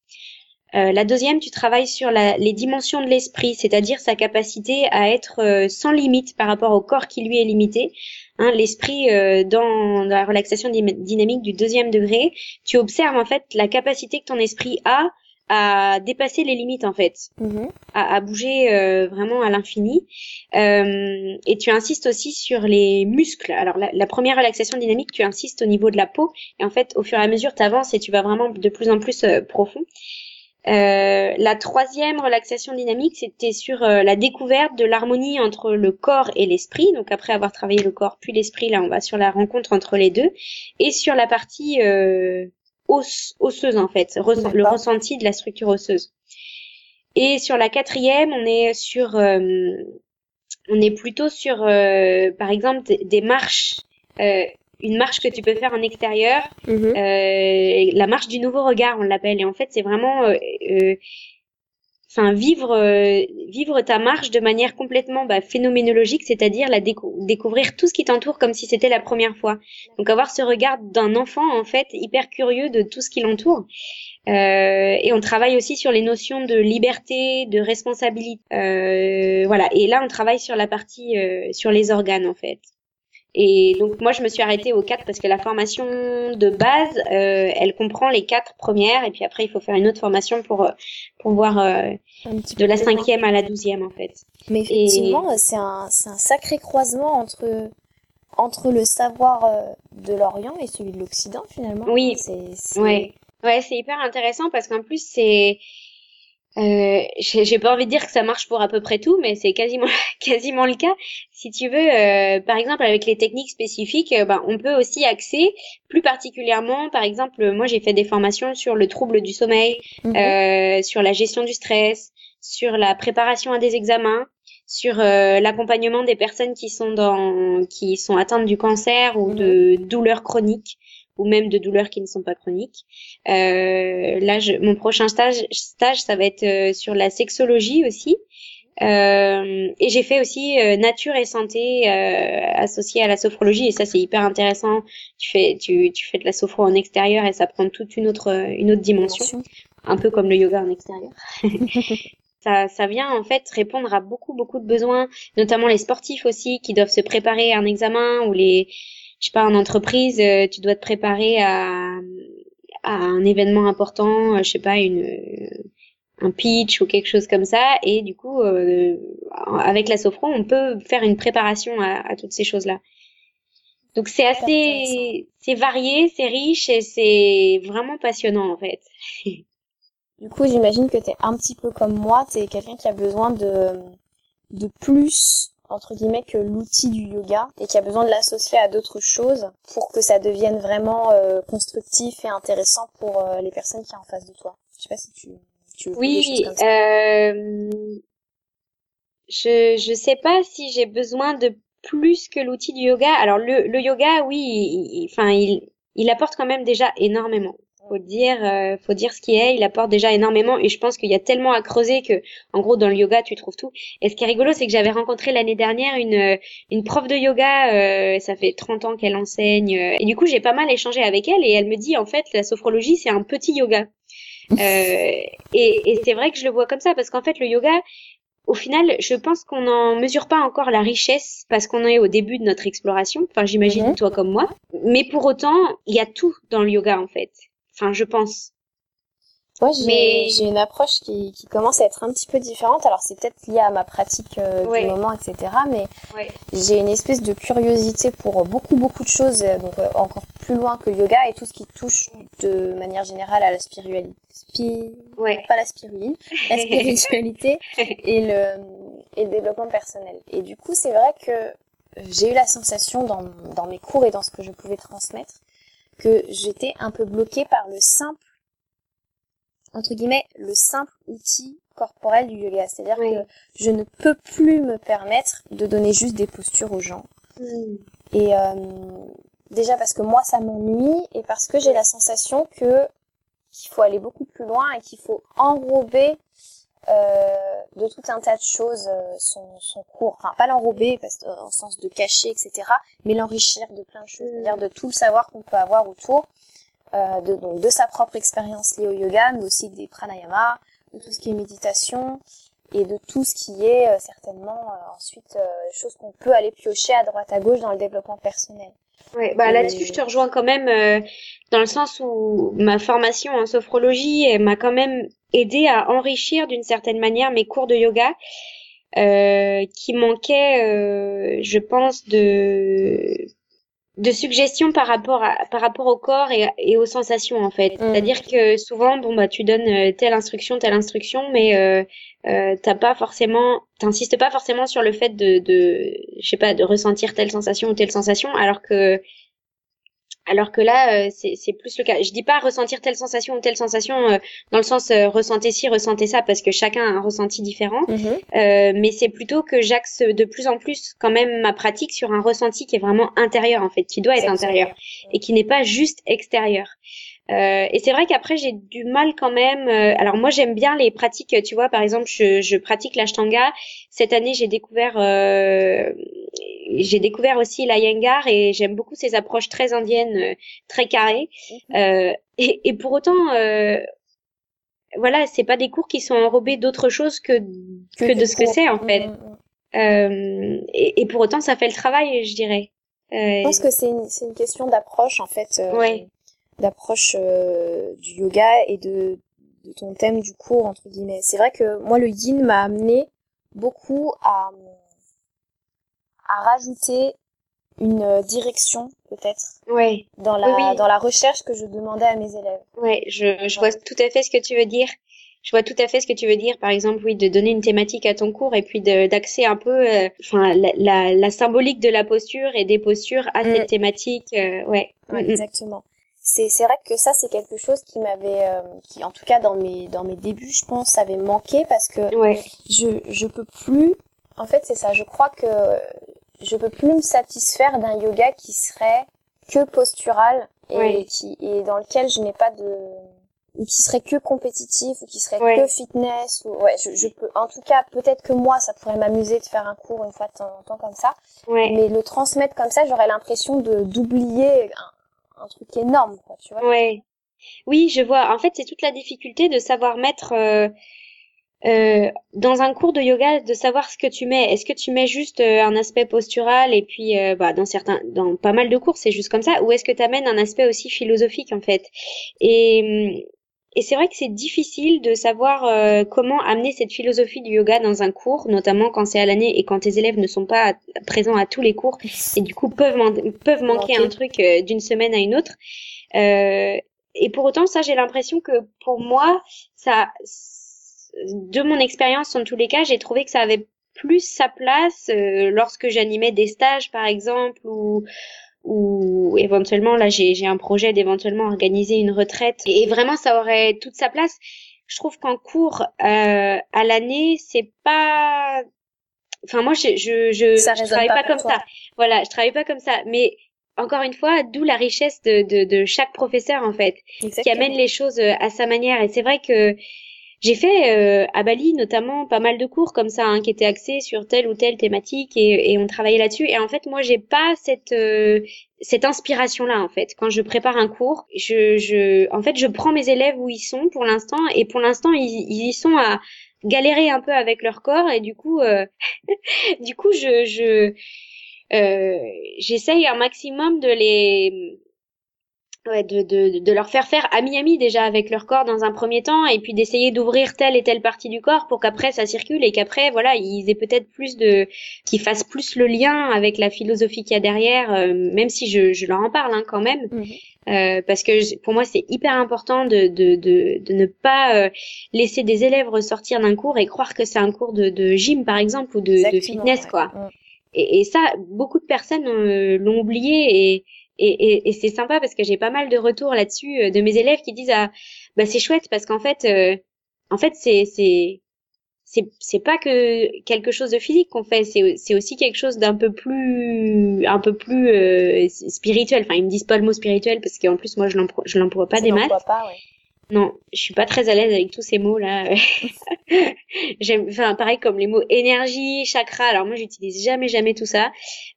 la deuxième, tu travailles sur les dimensions de l'esprit, c'est-à-dire sa capacité à être sans limite par rapport au corps qui lui est limité. Hein, l'esprit dans, dans, la relaxation dynamique du deuxième degré, tu observes en fait la capacité que ton esprit a à dépasser les limites en fait, mhm. à, à, bouger euh, vraiment à l'infini. Euh, et tu insistes aussi sur les muscles. Alors la, la, première relaxation dynamique, tu insistes au niveau de la peau. Et en fait, au fur et à mesure, tu avances et tu vas vraiment de plus en plus euh, profond. Euh, la troisième relaxation dynamique, c'était sur la découverte de l'harmonie entre le corps et l'esprit. Donc après avoir travaillé le corps puis l'esprit, là on va sur la rencontre entre les deux. Et sur la partie osseuse en fait, le ressenti de la structure osseuse. Et sur la quatrième, on est sur, euh, on est plutôt sur, euh, par exemple, des, marches, euh, une marche que tu peux faire en extérieur, mhm. la marche du nouveau regard, on l'appelle. Et en fait, c'est vraiment enfin vivre euh, vivre ta marche de manière complètement bah, phénoménologique, c'est-à-dire la découvrir tout ce qui t'entoure comme si c'était la première fois. Donc avoir ce regard d'un enfant en fait hyper curieux de tout ce qui l'entoure. Euh, et on travaille aussi sur les notions de liberté, de responsabilité. Euh, voilà. Et là, on travaille sur la partie euh, sur les organes en fait. Et donc moi je me suis arrêtée aux quatre parce que la formation de base, euh, elle comprend les quatre premières et puis après il faut faire une autre formation pour euh, pour voir euh, de la cinquième à la douzième en fait. Mais effectivement c'est un c'est un sacré croisement entre entre le savoir de l'Orient et celui de l'Occident finalement. Oui. C'est ouais ouais c'est hyper intéressant parce qu'en plus c'est euh, j'ai pas envie de dire que ça marche pour à peu près tout, mais c'est quasiment *laughs* quasiment le cas. Si tu veux, euh, par exemple avec les techniques spécifiques, euh, ben, on peut aussi axer plus particulièrement, par exemple, moi j'ai fait des formations sur le trouble du sommeil, euh, sur la gestion du stress, sur la préparation à des examens, sur l'accompagnement des personnes qui sont dans qui sont atteintes du cancer ou de mhm. douleurs chroniques ou même de douleurs qui ne sont pas chroniques. Euh, là, je, mon prochain stage, stage, ça va être euh, sur la sexologie aussi. Euh, et j'ai fait aussi euh, nature et santé euh, associée à la sophrologie et ça c'est hyper intéressant. Tu fais tu, tu fais de la sophro en extérieur et ça prend toute une autre une autre dimension, un peu comme le yoga en extérieur. *laughs* ça, ça vient en fait répondre à beaucoup beaucoup de besoins, notamment les sportifs aussi qui doivent se préparer à un examen ou les je sais pas, en entreprise, euh, tu dois te préparer à, à un événement important, euh, je sais pas, une un pitch ou quelque chose comme ça, et du coup, euh, avec la sophro, on peut faire une préparation à, à toutes ces choses-là. Donc c'est assez, c'est varié, c'est riche et c'est vraiment passionnant en fait. *laughs* Du coup, j'imagine que tu es un petit peu comme moi, tu es quelqu'un qui a besoin de de plus entre guillemets que l'outil du yoga et qui a besoin de l'associer à d'autres choses pour que ça devienne vraiment euh, constructif et intéressant pour euh, les personnes qui sont en face de toi. Je sais pas si tu, tu veux oui, des comme ça. Euh, je je sais pas si j'ai besoin de plus que l'outil du yoga. Alors le, le yoga, oui, enfin il, il apporte quand même déjà énormément faut dire euh, faut dire ce qui est il apporte déjà énormément et je pense qu'il y a tellement à creuser que en gros dans le yoga tu trouves tout et ce qui est rigolo c'est que j'avais rencontré l'année dernière une euh, une prof de yoga euh, ça fait 30 ans qu'elle enseigne et du coup j'ai pas mal échangé avec elle et elle me dit en fait la sophrologie c'est un petit yoga et, et c'est vrai que je le vois comme ça parce qu'en fait le yoga au final, je pense qu'on n'en mesure pas encore la richesse parce qu'on est au début de notre exploration. Enfin, j'imagine toi comme moi. Mais pour autant, il y a tout dans le yoga en fait. Enfin, je pense. Moi, j'ai une approche qui, qui commence à être un petit peu différente. Alors, c'est peut-être lié à ma pratique euh, du moment, etc. Mais j'ai une espèce de curiosité pour beaucoup, beaucoup de choses, euh, donc euh, encore plus loin que le yoga et tout ce qui touche de manière générale à la spiritualité. Ouais. Pas la spiruline, la *laughs* spiritualité et le, et le développement personnel. Et du coup, c'est vrai que j'ai eu la sensation dans, dans mes cours et dans ce que je pouvais transmettre que j'étais un peu bloquée par le simple, entre guillemets, le simple outil corporel du yoga. C'est-à-dire que je ne peux plus me permettre de donner juste des postures aux gens. Mm. Et euh, déjà parce que moi ça m'ennuie et parce que j'ai la sensation que qu'il faut aller beaucoup plus loin et qu'il faut enrober euh, de tout un tas de choses euh, son, son cours, enfin pas l'enrober parce en sens de cacher, etc., mais l'enrichir de plein de choses, c'est-à-dire de tout le savoir qu'on peut avoir autour euh, de, donc, de sa propre expérience liée au yoga, mais aussi des pranayama, de tout ce qui est méditation et de tout ce qui est euh, certainement euh, ensuite euh, choses qu'on peut aller piocher à droite à gauche dans le développement personnel. Ouais, bah là-dessus je te rejoins quand même dans le sens où ma formation en sophrologie m'a quand même aidé à enrichir d'une certaine manière mes cours de yoga euh, qui manquaient, je pense, de de suggestions par rapport à, par rapport au corps et, et aux sensations en fait. Mm. C'est-à-dire que souvent bon bah tu donnes euh, telle instruction telle instruction mais euh, t'as pas forcément t'insistes pas forcément sur le fait de de je sais pas de ressentir telle sensation ou telle sensation alors que alors que là, euh, c'est plus le cas. Je dis pas ressentir telle sensation ou telle sensation euh, dans le sens euh, ressentez ci, ressentez ça, parce que chacun a un ressenti différent. Mhm. mais c'est plutôt que j'axe de plus en plus quand même ma pratique sur un ressenti qui est vraiment intérieur en fait, qui doit être intérieur et qui n'est pas juste extérieur. Euh, et c'est vrai qu'après j'ai du mal quand même. Euh, alors moi j'aime bien les pratiques. Tu vois, par exemple, je, je pratique l'ashtanga. Cette année j'ai découvert, euh, j'ai découvert aussi l'ayengar et j'aime beaucoup ces approches très indiennes, euh, très carrées. Mhm. Et, et, pour autant, voilà, c'est pas des cours qui sont enrobés d'autre chose que que, de ce que c'est en fait. Et, et, pour autant, ça fait le travail, je dirais. Je pense que c'est une, une question d'approche en fait. ouais d'approche euh, du yoga et de, de, ton thème du cours entre guillemets. C'est vrai que moi le yin m'a amené beaucoup à à rajouter une direction peut-être ouais. dans la dans la recherche que je demandais à mes élèves. Ouais, je, je vois tout à fait ce que tu veux dire. Je vois tout à fait ce que tu veux dire. Par exemple, oui, de donner une thématique à ton cours et puis d'axer un peu, euh, enfin, la, la, la, symbolique de la posture et des postures à cette mm. thématique. Euh, ouais. ouais mm, mm. exactement c'est c'est vrai que ça c'est quelque chose qui m'avait euh, qui en tout cas dans mes dans mes débuts je pense avait manqué parce que je je peux plus en fait c'est ça je crois que je peux plus me satisfaire d'un yoga qui serait que postural et qui et dans lequel je n'ai pas de ou qui serait que compétitif ou qui serait que fitness ou ouais je, je peux en tout cas peut-être que moi ça pourrait m'amuser de faire un cours une fois de temps en temps comme ça. Mais le transmettre comme ça j'aurais l'impression de d'oublier un truc énorme, tu vois. Ouais. Oui, je vois. En fait, c'est toute la difficulté de savoir mettre euh, euh, dans un cours de yoga, de savoir ce que tu mets. Est-ce que tu mets juste euh, un aspect postural et puis, euh, bah, dans certains, dans pas mal de cours, c'est juste comme ça, ou est-ce que tu amènes un aspect aussi philosophique en fait Et hum, et c'est vrai que c'est difficile de savoir euh, comment amener cette philosophie du yoga dans un cours, notamment quand c'est à l'année et quand tes élèves ne sont pas présents à tous les cours et du coup peuvent, peuvent manquer un truc euh, d'une semaine à une autre. Euh, et pour autant, ça, j'ai l'impression que pour moi, ça, de mon expérience en tous les cas, j'ai trouvé que ça avait plus sa place lorsque j'animais des stages, par exemple, ou ou éventuellement là j'ai un projet d'éventuellement organiser une retraite et vraiment ça aurait toute sa place. Je trouve qu'en cours euh, à l'année c'est pas enfin moi je je je, travaille pas, comme ça. Voilà, je travaille pas comme ça mais encore une fois, d'où la richesse de, de, de, chaque professeur en fait, qui amène les choses euh, à sa manière. Et c'est vrai que j'ai fait euh, à Bali notamment pas mal de cours comme ça hein, qui étaient axés sur telle ou telle thématique et, et on travaillait là-dessus. Et en fait, moi, j'ai pas cette euh, cette inspiration-là en fait. Quand je prépare un cours, je, je en fait, je prends mes élèves où ils sont pour l'instant et pour l'instant, ils, ils y sont à galérer un peu avec leur corps et du coup, euh, *laughs* du coup, je je j'essaye un maximum de les ouais, de, de, de, leur faire faire à Miami déjà avec leur corps dans un premier temps et puis d'essayer d'ouvrir telle et telle partie du corps pour qu'après ça circule et qu'après voilà ils aient peut-être plus de qu'ils fassent plus le lien avec la philosophie qu'il y a derrière euh, même si je, je leur en parle hein, quand même. Mhm. euh, parce que pour moi c'est hyper important de, de, de, de ne pas euh, laisser des élèves ressortir d'un cours et croire que c'est un cours de, de gym par exemple ou de, de fitness quoi. Et, et, ça beaucoup de personnes l'ont oublié et et, et, et c'est sympa parce que j'ai pas mal de retours là-dessus euh, de mes élèves qui disent ah bah c'est chouette parce qu'en fait euh, en fait c'est c'est c'est c'est pas que quelque chose de physique qu'on fait c'est c'est aussi quelque chose d'un peu plus un peu plus euh, spirituel enfin ils me disent pas le mot spirituel parce qu'en plus moi je l'emploie je l'emploie pas des masses pas, ouais. Non, je suis pas très à l'aise avec tous ces mots là. *laughs* J'aime, enfin pareil comme les mots énergie, chakra. Alors moi j'utilise jamais jamais tout ça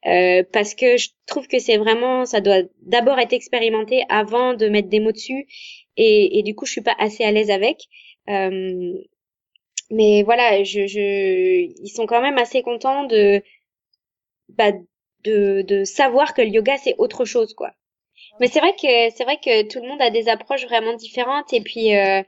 euh, parce que je trouve que c'est vraiment, ça doit d'abord être expérimenté avant de mettre des mots dessus et, du coup je suis pas assez à l'aise avec. Euh, mais voilà, je, je, ils sont quand même assez contents de, bah, de, de savoir que le yoga c'est autre chose quoi. Mais c'est vrai que c'est vrai que tout le monde a des approches vraiment différentes et puis euh,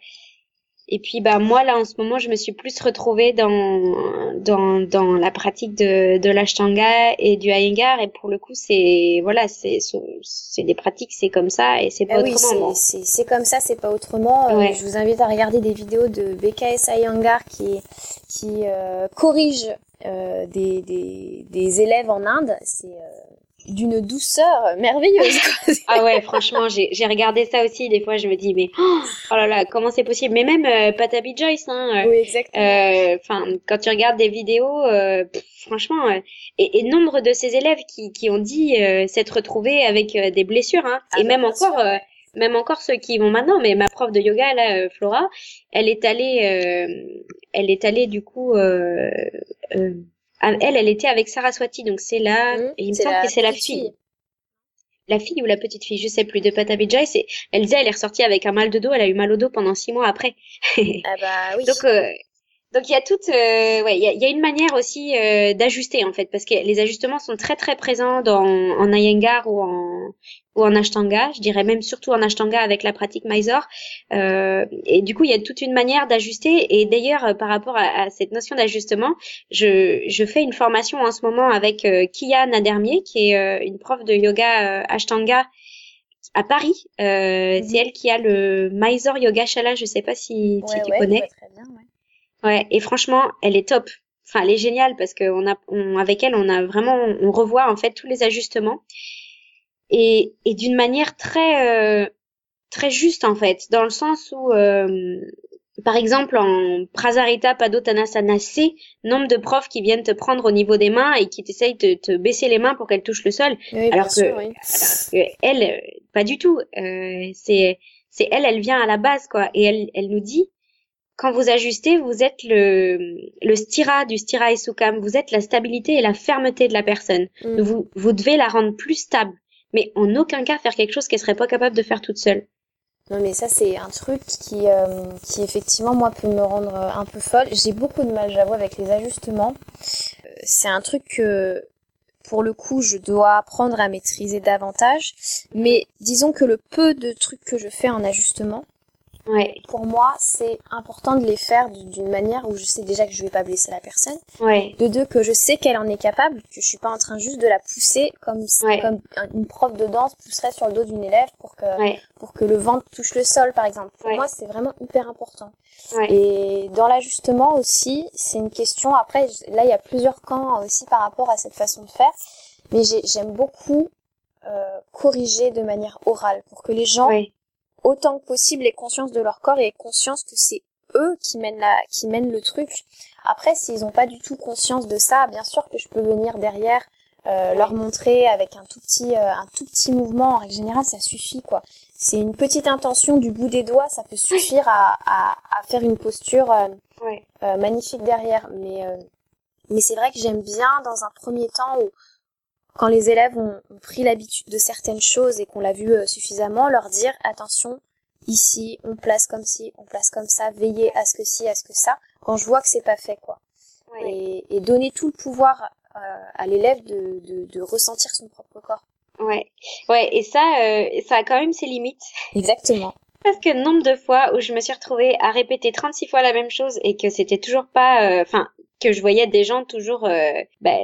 et puis bah moi là en ce moment je me suis plus retrouvée dans dans dans la pratique de de l'ashtanga et du iyengar et pour le coup c'est voilà c'est c'est des pratiques c'est comme ça et c'est pas ah autrement. Oui, c'est c'est comme ça c'est pas autrement. Euh, je vous invite à regarder des vidéos de BKS Iyengar qui qui euh, corrige euh, des, des des élèves en Inde. C'est euh, d'une douceur merveilleuse. *laughs* ah ouais, franchement, j'ai regardé ça aussi. Des fois, je me dis, mais oh là là, comment c'est possible? Mais même euh, Patabi Joyce, hein. Euh, oui, exactement. Euh, enfin, quand tu regardes des vidéos, euh, franchement, et, et, nombre de ces élèves qui, qui ont dit s'être retrouvés avec des blessures, hein. Ah, et même encore. même encore ceux qui vont maintenant, mais ma prof de yoga là, Flora, elle est allée, elle est allée du coup elle, elle était avec Saraswati, donc c'est là, mmh, il me semble que c'est la fille. La fille ou la petite fille, je sais plus, de Patabijay, c'est, elle disait, elle est ressortie avec un mal de dos, elle a eu mal au dos pendant six mois après. ah bah oui. Donc, euh, donc il y a toute, euh, ouais, il y a, y a, une manière aussi euh, d'ajuster en fait, parce que les ajustements sont très très présents dans en Iyengar ou en ou en Ashtanga, je dirais même surtout en Ashtanga avec la pratique Mysore. Euh, et du coup, il y a toute une manière d'ajuster. Et d'ailleurs, par rapport à, à cette notion d'ajustement, je, je fais une formation en ce moment avec euh, Kia Nadermier, qui est euh, une prof de yoga euh, Ashtanga à Paris. Euh, C'est elle qui a le Mysore Yoga Shala. Je sais pas si, si tu connais. Très bien, ouais. Ouais, et franchement, elle est top. Enfin, elle est géniale parce qu'on a, on, avec elle, on a vraiment, on revoit en fait tous les ajustements et, et d'une manière très, euh, très juste en fait, dans le sens où, euh, par exemple, en Prasarita Padottanasana C, nombre de profs qui viennent te prendre au niveau des mains et qui t'essayent de te baisser les mains pour qu'elles touchent le sol, alors, que, oui. elle, euh, pas du tout. Euh, c'est, c'est elle, elle vient à la base quoi, et elle, elle nous dit quand vous ajustez, vous êtes le, le stira du stira et sukam. Vous êtes la stabilité et la fermeté de la personne. Mm. Vous, vous devez la rendre plus stable. Mais en aucun cas faire quelque chose qu'elle serait pas capable de faire toute seule. Non mais ça c'est un truc qui, euh, qui effectivement moi peut me rendre un peu folle. J'ai beaucoup de mal j'avoue avec les ajustements. Euh, c'est un truc que pour le coup je dois apprendre à maîtriser davantage. Mais disons que le peu de trucs que je fais en ajustement, Ouais. Pour moi, c'est important de les faire d'une manière où je sais déjà que je vais pas blesser la personne. Ouais. De deux, que je sais qu'elle en est capable, que je suis pas en train juste de la pousser comme, comme une prof de danse pousserait sur le dos d'une élève pour que, pour que le ventre touche le sol, par exemple. Pour moi, c'est vraiment hyper important. Et dans l'ajustement aussi, c'est une question, après, là, il y a plusieurs camps aussi par rapport à cette façon de faire. Mais j'aime beaucoup euh, corriger de manière orale pour que les gens autant que possible les conscience de leur corps et conscience que c'est eux qui mènent la, qui mènent le truc. Après, s'ils n'ont pas du tout conscience de ça, bien sûr que je peux venir derrière euh, leur montrer avec un tout petit, euh, un tout petit mouvement. En règle générale, ça suffit quoi. C'est une petite intention du bout des doigts, ça peut suffire à, à, à faire une posture euh, euh magnifique derrière. Mais, euh, mais c'est vrai que j'aime bien dans un premier temps où quand les élèves ont, pris l'habitude de certaines choses et qu'on l'a vu euh, suffisamment, leur dire attention, ici, on place comme ci, on place comme ça, veillez à ce que ci, à ce que ça, quand je vois que c'est pas fait, quoi. Et, et, donner tout le pouvoir euh, à l'élève de, de, de, ressentir son propre corps. Ouais, ouais, et ça, euh, ça a quand même ses limites. Exactement. *laughs* Parce que nombre de fois où je me suis retrouvée à répéter 36 fois la même chose et que c'était toujours pas, enfin, que je voyais des gens toujours, ben,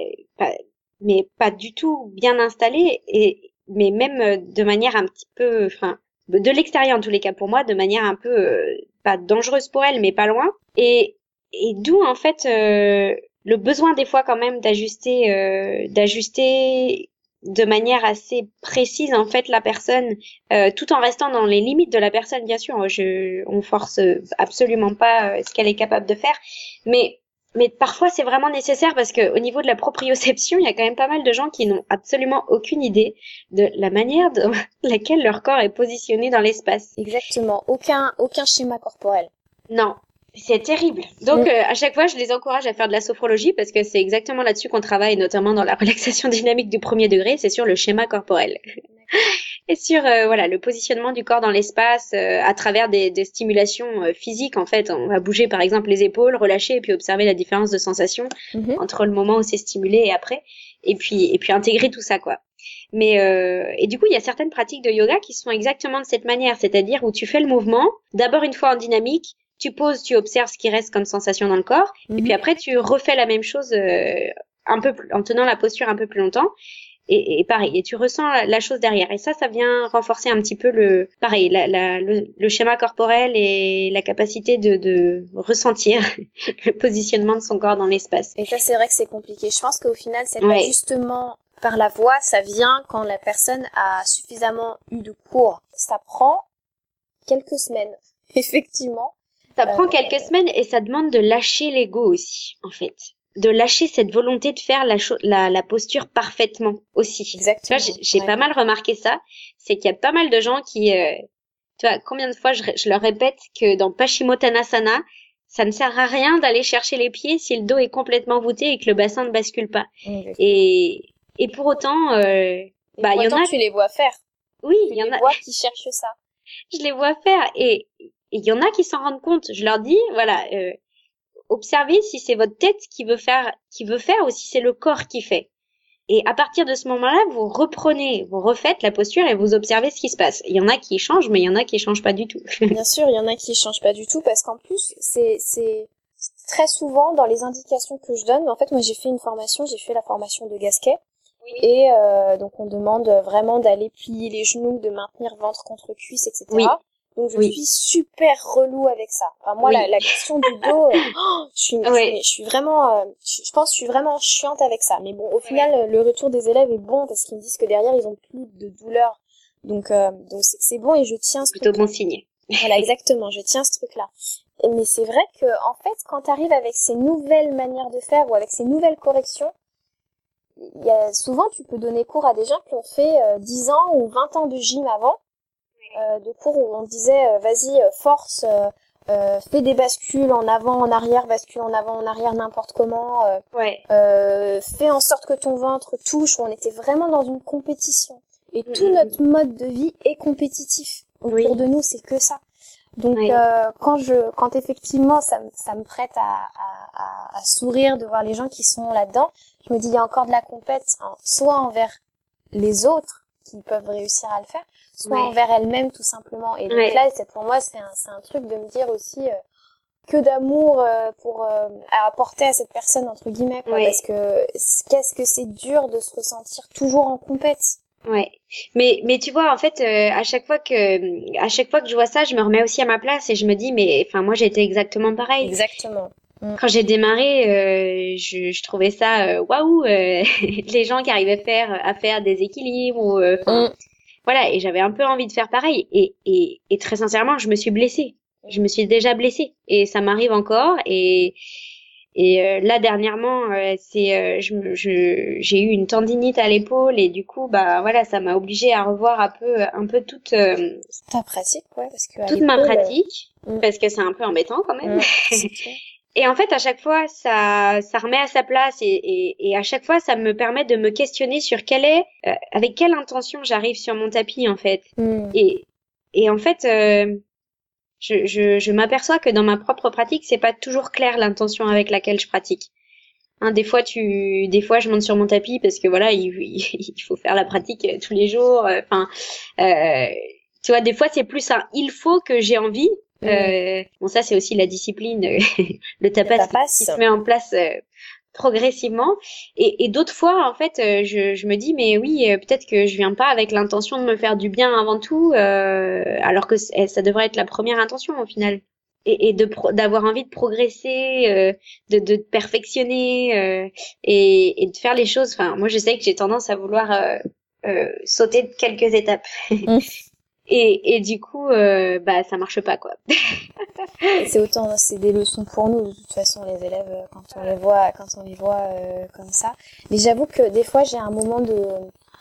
mais pas du tout bien installé et mais même euh, de manière un petit peu enfin de l'extérieur en tous les cas pour moi de manière un peu euh, pas dangereuse pour elle mais pas loin. Et et d'où en fait euh, le besoin des fois quand même d'ajuster d'ajuster de manière assez précise en fait la personne tout en restant dans les limites de la personne bien sûr. Je on force absolument pas ce qu'elle est capable de faire. Mais mais parfois c'est vraiment nécessaire parce que au niveau de la proprioception, il y a quand même pas mal de gens qui n'ont absolument aucune idée de la manière de *laughs* laquelle leur corps est positionné dans l'espace. Exactement, aucun aucun schéma corporel. Non, c'est terrible. Donc mm. euh, à chaque fois, je les encourage à faire de la sophrologie parce que c'est exactement là-dessus qu'on travaille, notamment dans la *laughs* relaxation dynamique du premier degré, c'est sur le schéma corporel. Et sur euh, voilà le positionnement du corps dans l'espace euh, à travers des, des stimulations physiques en fait on va bouger par exemple les épaules relâcher et puis observer la différence de sensation mm-hmm. entre le moment où c'est stimulé et après et puis et puis intégrer tout ça quoi mais et du coup il y a certaines pratiques de yoga qui sont exactement de cette manière c'est-à-dire où tu fais le mouvement d'abord une fois en dynamique tu poses, tu observes ce qui reste comme sensation dans le corps, et puis mhm. après tu refais la même chose euh, un peu plus, en tenant la posture un peu plus longtemps. Et, et, pareil, et tu ressens la, chose derrière. Et ça, ça vient renforcer un petit peu le, pareil, la, la, le, schéma corporel et la capacité de, de ressentir *laughs* le positionnement de son corps dans l'espace. Et ça, c'est vrai que c'est compliqué. Je pense qu'au final, cet ajustement par la voix, ça vient quand la personne a suffisamment eu de cours. Ça prend quelques semaines, *laughs* effectivement, ça prend quelques semaines et ça demande de lâcher l'ego aussi, en fait. De lâcher cette volonté de faire la, la, la posture parfaitement aussi. Exactement. j'ai pas mal remarqué ça. C'est qu'il y a pas mal de gens qui, euh, tu vois, combien de fois je, je leur répète que dans Paschimottanasana, ça ne sert à rien d'aller chercher les pieds si le dos est complètement voûté et que le bassin ne bascule pas. Et, et pour autant, euh, bah, il y en a. Tu les vois faire. Oui, il y en a. vois qui cherchent ça. *laughs* Je les vois faire et et il y en a qui s'en rendent compte. Je leur dis, voilà, euh, observez si c'est votre tête qui veut faire, qui veut faire, ou si c'est le corps qui fait. Et à partir de ce moment-là, vous reprenez, vous refaites la posture et vous observez ce qui se passe. Il y en a qui changent, mais il y en a qui changent pas du tout. *laughs* Bien sûr, il y en a qui changent pas du tout parce qu'en plus, c'est, c'est très souvent dans les indications que je donne. En fait, moi, j'ai fait une formation, j'ai fait la formation de Gasquet. Et euh, donc on demande vraiment d'aller plier les genoux, de maintenir ventre contre cuisse, etc. Oui. Donc je suis super relou avec ça. Enfin, moi, la, la, question du dos, euh, *gasps* je, suis, je, suis vraiment, euh, je, pense, que je suis vraiment chiante avec ça. Mais bon, au final, le retour des élèves est bon parce qu'ils me disent que derrière, ils ont plus de douleur. Donc, euh, donc c'est que c'est bon et je tiens ce plutôt bon signe. Voilà, exactement, je tiens ce truc-là. Mais c'est vrai que, en fait, quand tu arrives avec ces nouvelles manières de faire ou avec ces nouvelles corrections, il y a, souvent tu peux donner cours à des gens qui ont fait 10 ans ou 20 ans de gym avant de cours où on disait euh, vas-y euh, force euh, fais des bascules en avant, en arrière, bascule en avant, en arrière, n'importe comment. Euh, ouais. euh, fais en sorte que ton ventre touche. Où on était vraiment dans une compétition. Et mm, tout mm, notre mm. mode de vie est compétitif. Autour de nous, c'est que ça. Donc euh, quand je, quand effectivement ça, ça me prête à, à, à, sourire de voir les gens qui sont là-dedans, je me dis il y a encore de la compète, hein, soit envers les autres qui peuvent réussir à le faire, soit envers elle-même tout simplement. Et donc là, c'est pour moi, c'est un, un truc de me dire aussi euh, que d'amour euh, pour euh, apporter à cette personne entre guillemets, quoi, parce que qu'est-ce que c'est dur de se ressentir toujours en compète. Ouais, mais mais tu vois en fait à chaque fois que à chaque fois que je vois ça, je me remets aussi à ma place et je me dis mais enfin moi j'étais exactement pareil. Exactement. Mm. Quand j'ai démarré, je, je, trouvais ça waouh, *laughs* les gens qui arrivaient à faire à faire des équilibres ou mm voilà, et j'avais un peu envie de faire pareil. Et, et, et, très sincèrement, je me suis blessée. Je me suis déjà blessée. Et ça m'arrive encore. Et, et euh, là, dernièrement, euh, c'est, euh, je, je, j'ai eu une tendinite à l'épaule. Et du coup, bah voilà, ça m'a obligée à revoir un peu, un peu toute... Ta pratique, ouais, parce que... Toute ma pratique. Mm. Parce que c'est un peu embêtant quand même. *laughs* Et en fait, à chaque fois, ça, ça remet à sa place et, et, et à chaque fois, ça me permet de me questionner sur quelle est, euh, avec quelle intention j'arrive sur mon tapis en fait. Hmm. Et, et en fait, euh, je, je, je m'aperçois que dans ma propre pratique, c'est pas toujours clair l'intention avec laquelle je pratique. Hein, des fois, tu, des fois, je monte sur mon tapis parce que voilà, il, il *laughs* faut faire la pratique tous les jours. Enfin, euh, tu vois, des fois, c'est plus un il faut que j'ai envie euh, bon, ça c'est aussi la discipline, *laughs* le tapas, qui se met en place euh, progressivement. Et, et d'autres fois, en fait, euh, je, je, me dis, mais oui, peut-être que je viens pas avec l'intention de me faire du bien avant tout, alors que ça devrait être la première intention au final. Et, et de d'avoir envie de progresser, de, de perfectionner et, et, de faire les choses. Enfin, moi, je sais que j'ai tendance à vouloir sauter de quelques étapes. *laughs* et, et du coup, euh, bah ça marche pas quoi. *laughs* c'est autant, c'est des leçons pour nous de toute façon les élèves euh, quand on les voit, quand on les voit euh, comme ça. Mais j'avoue que des fois j'ai un moment de,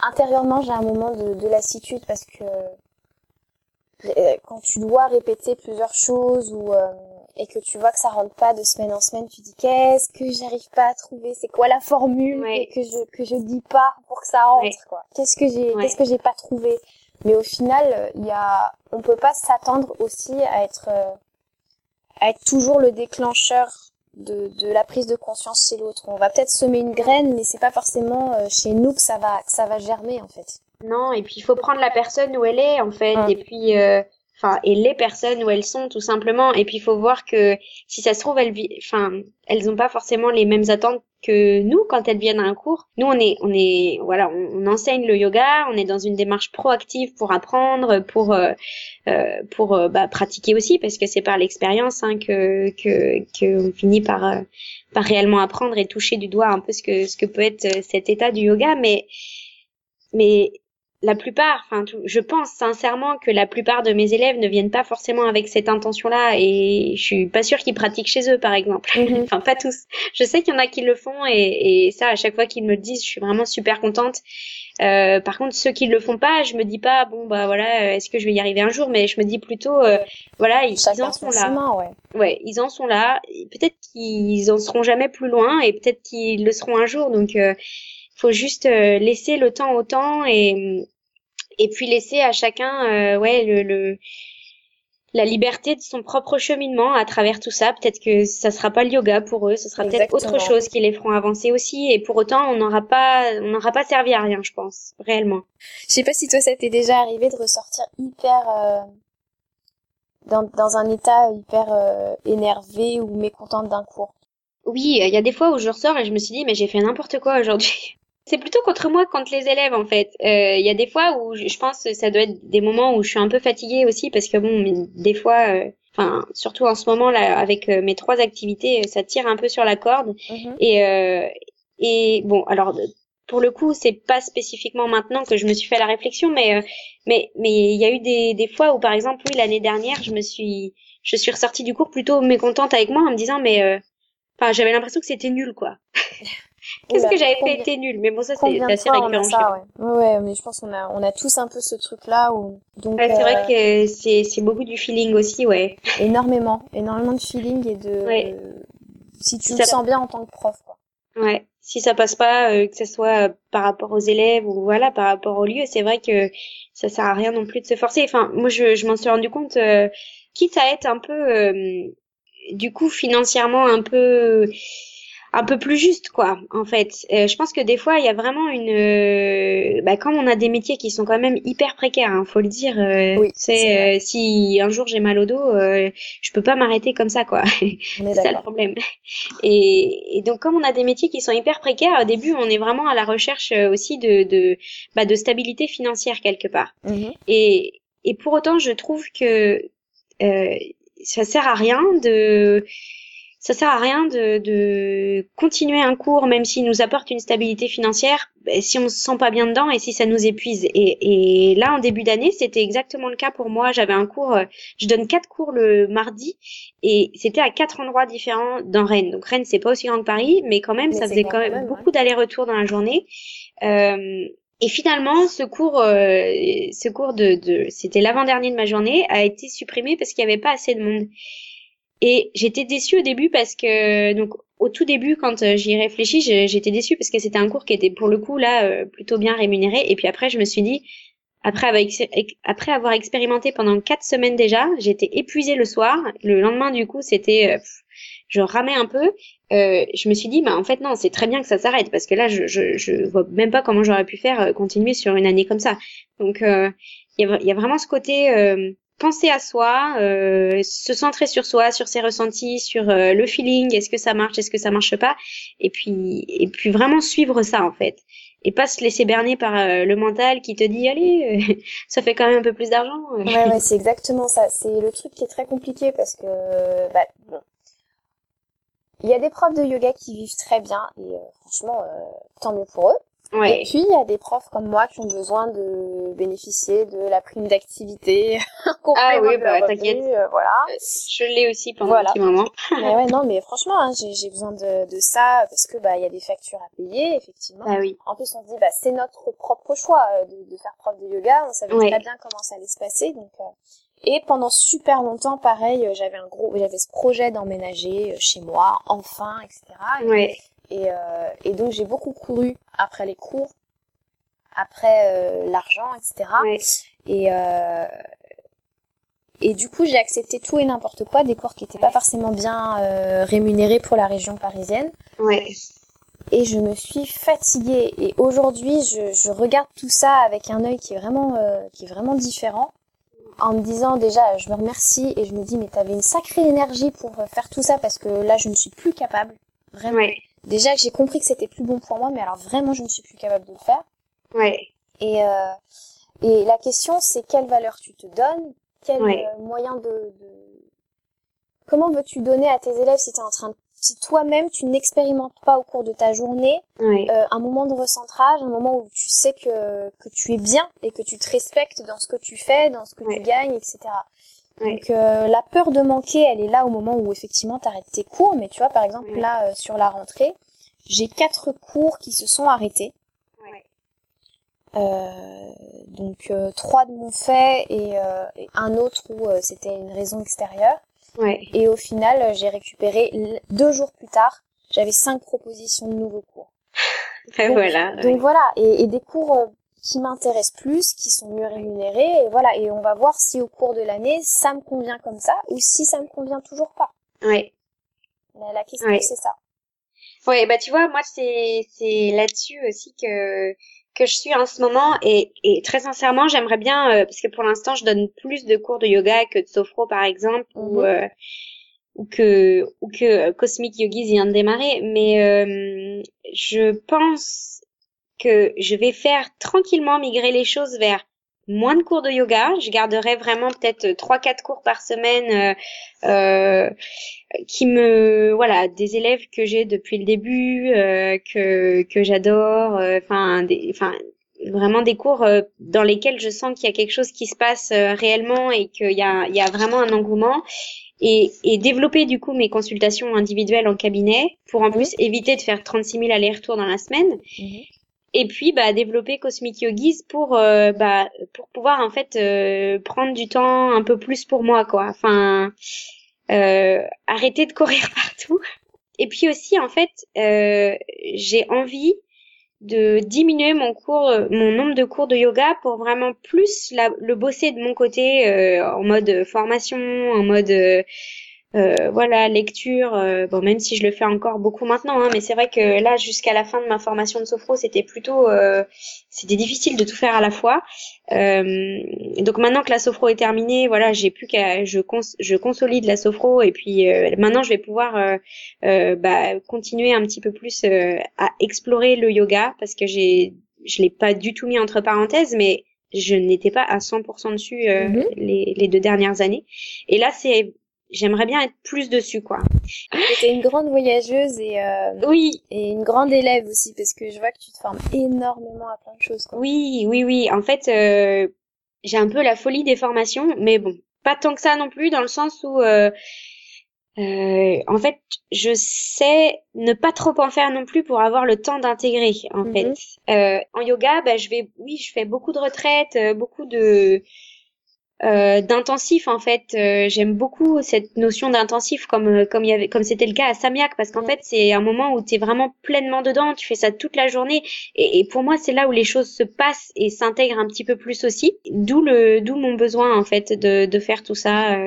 intérieurement j'ai un moment de, de lassitude parce que quand tu dois répéter plusieurs choses ou et que tu vois que ça rentre pas de semaine en semaine, tu dis qu'est-ce que j'arrive pas à trouver, c'est quoi la formule que, je que je dis pas pour que ça rentre quoi? Qu'est-ce que j'ai qu'est-ce que j'ai pas trouvé? Mais au final, il y a, on peut pas s'attendre aussi à être, euh, à être toujours le déclencheur de, de la prise de conscience chez l'autre. On va peut-être semer une graine, mais c'est pas forcément euh, chez nous que ça va, que ça va germer en fait. Non, et puis il faut prendre la personne où elle est en fait, et puis euh, enfin et les personnes où elles sont tout simplement et puis il faut voir que si ça se trouve elles enfin elles ont pas forcément les mêmes attentes que nous quand elles viennent à un cours nous on est on est voilà on, enseigne le yoga on est dans une démarche proactive pour apprendre pour euh, euh pour euh, bah, pratiquer aussi parce que c'est par l'expérience hein, que que que on finit par euh, par réellement apprendre et toucher du doigt un peu ce que ce que peut être cet état du yoga. Mais mais la plupart, enfin, je pense sincèrement que la plupart de mes élèves ne viennent pas forcément avec cette intention-là et je suis pas sûre qu'ils pratiquent chez eux, par exemple. Mhm. *laughs* enfin, pas tous. Je sais qu'il y en a qui le font et, ça, à chaque fois qu'ils me le disent, je suis vraiment super contente. Euh, par contre, ceux qui le font pas, je me dis pas, bon bah voilà, est-ce que je vais y arriver un jour? Mais je me dis plutôt, euh, voilà, ils, en sont là. ouais. ouais, ils en sont là. Peut-être qu'ils en seront jamais plus loin et peut-être qu'ils le seront un jour. Donc euh, faut juste euh, laisser le temps au temps et et puis laisser à chacun euh, ouais le, le, la liberté de son propre cheminement à travers tout ça. Peut-être que ça sera pas le yoga pour eux, ce sera peut-être autre chose qui les feront avancer aussi. Et pour autant, on n'aura pas, on n'aura pas servi à rien, je pense, réellement. Je sais pas si toi, ça t'est déjà arrivé de ressortir hyper euh, dans, dans un état hyper euh, énervé ou mécontente d'un cours. Oui, il y a des fois où je ressors et je me suis dit mais j'ai fait n'importe quoi aujourd'hui. C'est plutôt contre moi, contre les élèves en fait. Il euh, y a des fois où je pense que ça doit être des moments où je suis un peu fatiguée aussi parce que bon, des fois, euh, enfin surtout en ce moment là avec euh, mes trois activités, ça tire un peu sur la corde. Mhm. Et et bon, alors pour le coup, c'est pas spécifiquement maintenant que je me suis fait la réflexion, mais mais mais il y a eu des des fois où par exemple oui l'année dernière, je me suis je suis ressortie du cours plutôt mécontente avec moi en me disant mais enfin j'avais l'impression que c'était nul quoi. *laughs* Qu'est-ce que j'avais fait était nul, mais bon ça c'est assez récurrent. Ça, ouais. ouais, mais je pense qu'on a on a tous un peu ce truc là où donc. c'est vrai euh, que c'est c'est beaucoup du feeling aussi, ouais. Énormément, énormément de feeling et de si tu te sens bien en tant que prof, quoi. Ouais. Si ça passe pas, euh, que ce soit par rapport aux élèves ou voilà par rapport au lieu, c'est vrai que ça sert à rien non plus de se forcer. Enfin, moi je je m'en suis rendu compte, euh, quitte à être un peu du coup financièrement un peu un peu plus juste quoi en fait. Euh, je pense que des fois il y a vraiment une euh, bah, quand on a des métiers qui sont quand même hyper précaires hein, faut le dire euh, c'est si un jour j'ai mal au dos je peux pas m'arrêter comme ça quoi. *laughs* C'est ça le problème. Et, et, donc comme on a des métiers qui sont hyper précaires au début on est vraiment à la recherche aussi de de, bah, de stabilité financière quelque part. Mhm. et et pour autant je trouve que ça sert à rien de ça sert à rien de, de continuer un cours même s'il nous apporte une stabilité financière ben, si on se sent pas bien dedans et si ça nous épuise. Et, et là, en début d'année, c'était exactement le cas pour moi. J'avais un cours, euh, je donne quatre cours le mardi et c'était à quatre endroits différents dans Rennes. Donc Rennes, c'est pas aussi grand que Paris, mais quand même, ça faisait quand même, beaucoup d'allers-retours dans la journée. Euh, et finalement, ce cours, euh, ce cours de, de c'était l'avant-dernier de ma journée, a été supprimé parce qu'il n'y avait pas assez de monde. Et j'étais déçue au début parce que donc au tout début quand euh, j'y réfléchis, j'étais déçue parce que c'était un cours qui était pour le coup là euh, plutôt bien rémunéré. Et puis après je me suis dit après avoir, expérimenté pendant quatre semaines déjà, j'étais épuisée le soir. Le lendemain du coup c'était euh, je ramais un peu. je me suis dit bah en fait non c'est très bien que ça s'arrête parce que là je, je je vois même pas comment j'aurais pu faire continuer sur une année comme ça. Donc il y, a, vraiment ce côté penser à soi, euh, se centrer sur soi, sur ses ressentis, sur euh, le feeling, est-ce que ça marche, est-ce que ça marche pas, et puis et puis vraiment suivre ça en fait, et pas se laisser berner par euh, le mental qui te dit allez, *laughs* ça fait quand même un peu plus d'argent. ouais, ouais c'est exactement ça. C'est le truc qui est très compliqué parce que bah, bon. il y a des profs de yoga qui vivent très bien et franchement tant mieux pour eux. Et puis, il y a des profs comme moi qui ont besoin de bénéficier de la prime d'activité *laughs* Ah oui, bah t'inquiète. Euh, voilà. Euh, je l'ai aussi pendant un petit moment. *laughs* mais ouais, non, mais franchement, hein, j'ai besoin de, de ça parce que bah il y a des factures à payer, effectivement. Ah oui. En plus, on se dit bah c'est notre propre choix euh, de, de, faire prof de yoga. On savait très bien comment ça allait se passer, donc. Et pendant super longtemps, pareil, j'avais un gros, j'avais ce projet d'emménager chez moi, enfin, etc. ouais. Et, euh, et donc j'ai beaucoup couru après les cours, après euh, l'argent, etc. Et euh, et du coup j'ai accepté tout et n'importe quoi, des cours qui n'étaient pas forcément bien euh, rémunérés pour la région parisienne. Ouais. Et je me suis fatiguée. Et aujourd'hui, je, je regarde tout ça avec un œil qui est vraiment, euh, qui est vraiment différent en me disant déjà je me remercie et je me dis mais t'avais une sacrée énergie pour faire tout ça parce que là je ne suis plus capable vraiment ouais déjà que j'ai compris que c'était plus bon pour moi, mais alors vraiment je ne suis plus capable de le faire. Ouais. Et euh, et la question c'est quelle valeur tu te donnes, quel euh, moyen de, de... comment veux-tu donner à tes élèves si tu es en train de... si toi-même tu n'expérimentes pas au cours de ta journée euh, un moment de recentrage, un moment où tu sais que que tu es bien et que tu te respectes dans ce que tu fais, dans ce que tu gagnes, etc. Donc euh, la peur de manquer, elle est là au moment où effectivement tu arrêtes tes cours. Mais tu vois, par exemple, là, euh, sur la rentrée, j'ai quatre cours qui se sont arrêtés. Euh, donc trois de mon fait et, et un autre où c'était une raison extérieure. Et au final, j'ai récupéré deux jours plus tard, j'avais cinq propositions de nouveaux cours. *laughs* donc, voilà. Donc voilà, et, et des cours qui m'intéressent plus, qui sont mieux rémunérés, et voilà. Et on va voir si au cours de l'année, ça me convient comme ça, ou si ça me convient toujours pas. Ouais. La, question, c'est ça. Ouais, bah tu vois, moi c'est c'est là-dessus aussi que que je suis en ce moment et, et très sincèrement j'aimerais bien euh, parce que pour l'instant je donne plus de cours de yoga que de sophro par exemple ou mhm. euh, ou que ou que Cosmic Yogis vient de démarrer mais euh, je pense que je vais faire tranquillement migrer les choses vers moins de cours de yoga. Je garderai vraiment peut-être trois quatre cours par semaine euh, euh, qui me voilà des élèves que j'ai depuis le début euh, que que j'adore. Euh, enfin enfin vraiment des cours euh, dans lesquels je sens qu'il y a quelque chose qui se passe réellement et qu'il y a il y a vraiment un engouement. Et, et, développer du coup mes consultations individuelles en cabinet pour en plus éviter de faire 36 000 allers-retours dans la semaine. Mhm et puis bah développer Cosmic Yogis pour euh, bah pour pouvoir en fait euh, prendre du temps un peu plus pour moi quoi. Enfin euh, arrêter de courir *laughs* partout. Et puis aussi en fait j'ai envie de diminuer mon cours mon nombre de cours de yoga pour vraiment plus le bosser de mon côté en mode formation en mode euh, voilà, lecture, euh, bon même si je le fais encore beaucoup maintenant, hein, mais c'est vrai que là jusqu'à la fin de ma formation de sophro, c'était plutôt, euh, c'était difficile de tout faire à la fois. donc maintenant que la sophro est terminée, voilà, j'ai plus qu'à, je, je consolide la sophro et puis maintenant je vais pouvoir bah, continuer un petit peu plus à explorer le yoga parce que j'ai, je l'ai pas du tout mis entre parenthèses, mais je n'étais pas à 100% dessus mm-hmm. les, les deux dernières années. Et là, c'est j'aimerais bien être plus dessus quoi. T'es une grande voyageuse et euh, oui et une grande élève aussi parce que je vois que tu te formes énormément à plein de choses. Quoi. Oui oui oui en fait euh, j'ai un peu la folie des formations mais bon pas tant que ça non plus dans le sens où euh, euh, en fait, je sais ne pas trop en faire non plus pour avoir le temps d'intégrer. En mhm. fait, euh, en yoga, bah, je vais, oui, je fais beaucoup de retraites, euh, beaucoup de euh, d'intensif en fait euh, j'aime beaucoup cette notion d'intensif comme euh, comme il y avait comme c'était le cas à Samiak parce qu'en fait c'est un moment où tu es vraiment pleinement dedans tu fais ça toute la journée et, et pour moi c'est là où les choses se passent et s'intègrent un petit peu plus aussi d'où le d'où mon besoin en fait de de faire tout ça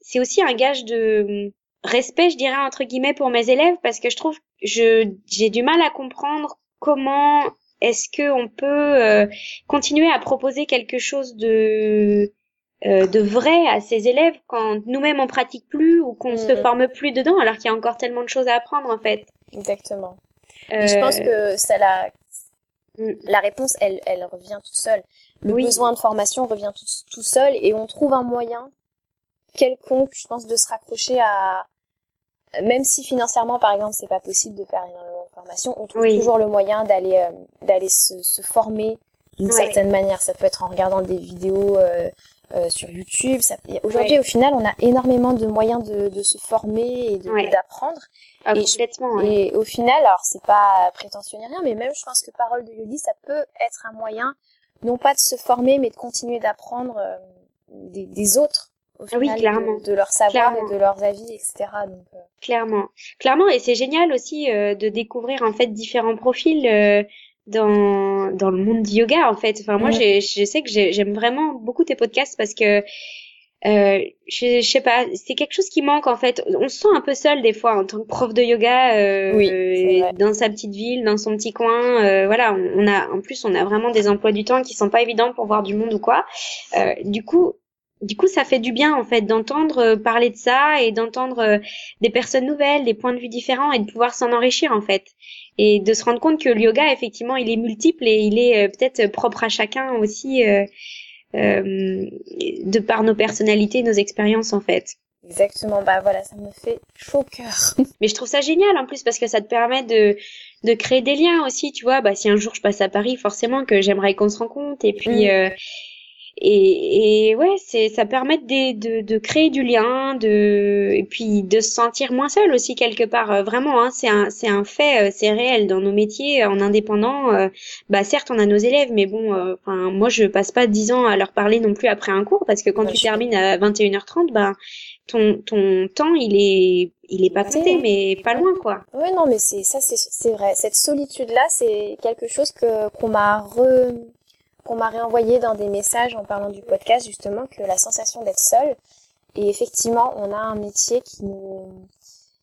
c'est aussi un gage de respect je dirais entre guillemets pour mes élèves parce que je trouve je j'ai du mal à comprendre comment est-ce que on peut continuer à proposer quelque chose de euh, de vrai à ses élèves quand nous-mêmes on pratique plus ou qu'on se mm. forme plus dedans alors qu'il y a encore tellement de choses à apprendre en fait. Exactement. Je pense euh, que ça la mm. la réponse elle elle revient toute seule. Le besoin de formation revient tout, tout seul et on trouve un moyen quelconque je pense de se raccrocher à même si financièrement par exemple c'est pas possible de faire énormément de information, on trouve toujours le moyen d'aller euh, d'aller se, se, former d'une certaine manière. Ça peut être en regardant des vidéos euh, euh sur YouTube. Aujourd'hui, au final, on a énormément de moyens de, de se former et d'apprendre. Ah, et, complètement, et au final, alors c'est pas prétentieux ni rien, mais même je pense que Parole de Yogi, ça peut être un moyen, non pas de se former, mais de continuer d'apprendre euh, des, des autres ah oui, clairement. De, leur savoir et de leurs avis, etc. Donc, euh. Clairement, clairement, et c'est génial aussi euh, de découvrir en fait différents profils euh, dans dans le monde du yoga en fait. Enfin moi, je sais que j'aime vraiment beaucoup tes podcasts parce que euh, je, je sais pas, c'est quelque chose qui manque en fait. On se sent un peu seul des fois en tant que prof de yoga euh, oui, dans sa petite ville, dans son petit coin. Euh, voilà, on, on, a en plus on a vraiment des emplois du temps qui sont pas évidents pour voir du monde ou quoi. Euh, du coup, du coup, ça fait du bien en fait d'entendre euh, parler de ça et d'entendre euh, des personnes nouvelles, des points de vue différents et de pouvoir s'en enrichir en fait et de se rendre compte que le yoga effectivement il est multiple et il est euh, peut-être propre à chacun aussi euh, de par nos personnalités, nos expériences en fait. Exactement, bah voilà, ça me fait chaud au cœur. *laughs* Mais je trouve ça génial en plus parce que ça te permet de de créer des liens aussi, tu vois. Bah si un jour je passe à Paris, forcément que j'aimerais qu'on se rencontre et puis mm. Et, et ouais, c'est ça permet de, de, de, créer du lien, de et puis de se sentir moins seul aussi quelque part. Euh, vraiment, hein, c'est un c'est un fait, euh, c'est réel dans nos métiers en indépendant. Euh, bah certes, on a nos élèves, mais bon, enfin moi je passe pas dix ans à leur parler non plus après un cours parce que quand tu termines à 21h30, bah ton ton temps il est il est pas compté mais pas loin quoi. Ouais non mais c'est ça c'est c'est vrai cette solitude là c'est quelque chose que qu'on m'a re qu'on m'a réenvoyé dans des messages en parlant du podcast justement que la sensation d'être seule et effectivement on a un métier qui nous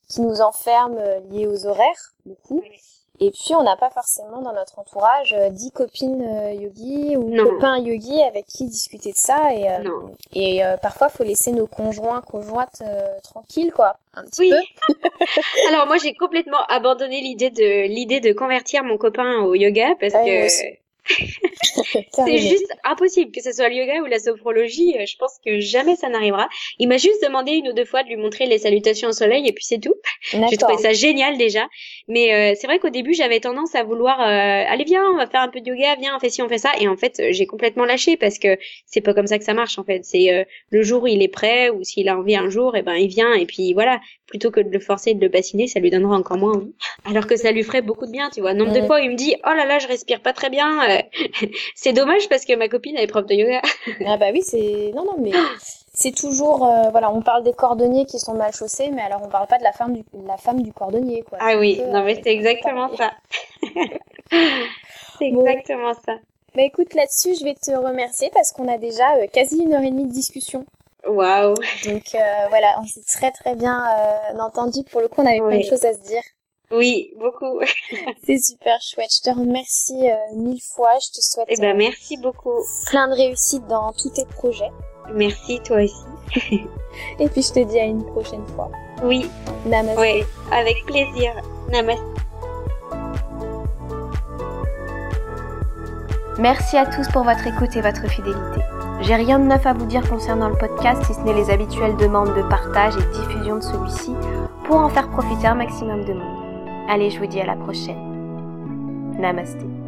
qui nous enferme euh, lié aux horaires beaucoup et puis on n'a pas forcément dans notre entourage euh, dix copines euh, yogi ou copains yogi avec qui discuter de ça. Et et parfois faut laisser nos conjoints conjointes tranquilles quoi. Un petit peu. *laughs* Alors moi j'ai complètement abandonné l'idée de l'idée de convertir mon copain au yoga parce que c'est juste impossible que ce soit le yoga ou la sophrologie. Euh, je pense que jamais ça n'arrivera. Il m'a juste demandé une ou deux fois de lui montrer les salutations au soleil et puis c'est tout. J'ai trouvé ça génial déjà. Mais euh, c'est vrai qu'au début j'avais tendance à vouloir euh, allez viens on va faire un peu de yoga, viens on fait ci on fait ça et en fait j'ai complètement lâché parce que c'est pas comme ça que ça marche en fait. C'est le jour où il est prêt ou s'il a envie un jour et eh ben il vient et puis voilà plutôt que de le forcer et de le bassiner ça lui donnera encore moins envie. Alors que ça lui ferait beaucoup de bien tu vois. Nombre de fois il me dit oh là là je respire pas très bien *laughs* c'est dommage parce que ma copine elle est prof de yoga. ah bah oui, c'est non non mais c'est toujours euh, voilà, on parle des cordonniers qui sont mal chaussés, mais alors on parle pas de la femme du la femme du cordonnier quoi. Ah oui, non mais c'est exactement ça. *laughs* c'est exactement ça. Bah écoute, là-dessus, je vais te remercier parce qu'on a déjà euh, quasi une heure et demie de discussion. Waouh. Donc euh, voilà, on s'est très très bien entendu. Pour le coup, on avait plein de choses à se dire. Oui, beaucoup. *laughs* c'est super chouette. Je te remercie euh, mille fois. Je te souhaite. Eh ben, merci beaucoup. Plein de réussite dans tous tes projets. Merci, toi aussi. *laughs* Et puis, je te dis à une prochaine fois. Oui. Namaste. Oui, avec plaisir. Namaste. Merci à tous pour votre écoute et votre fidélité. J'ai rien de neuf à vous dire concernant le podcast si ce n'est les habituelles demandes de partage et de diffusion de celui-ci pour en faire profiter un maximum de monde. Allez, je vous dis à la prochaine. Namasté.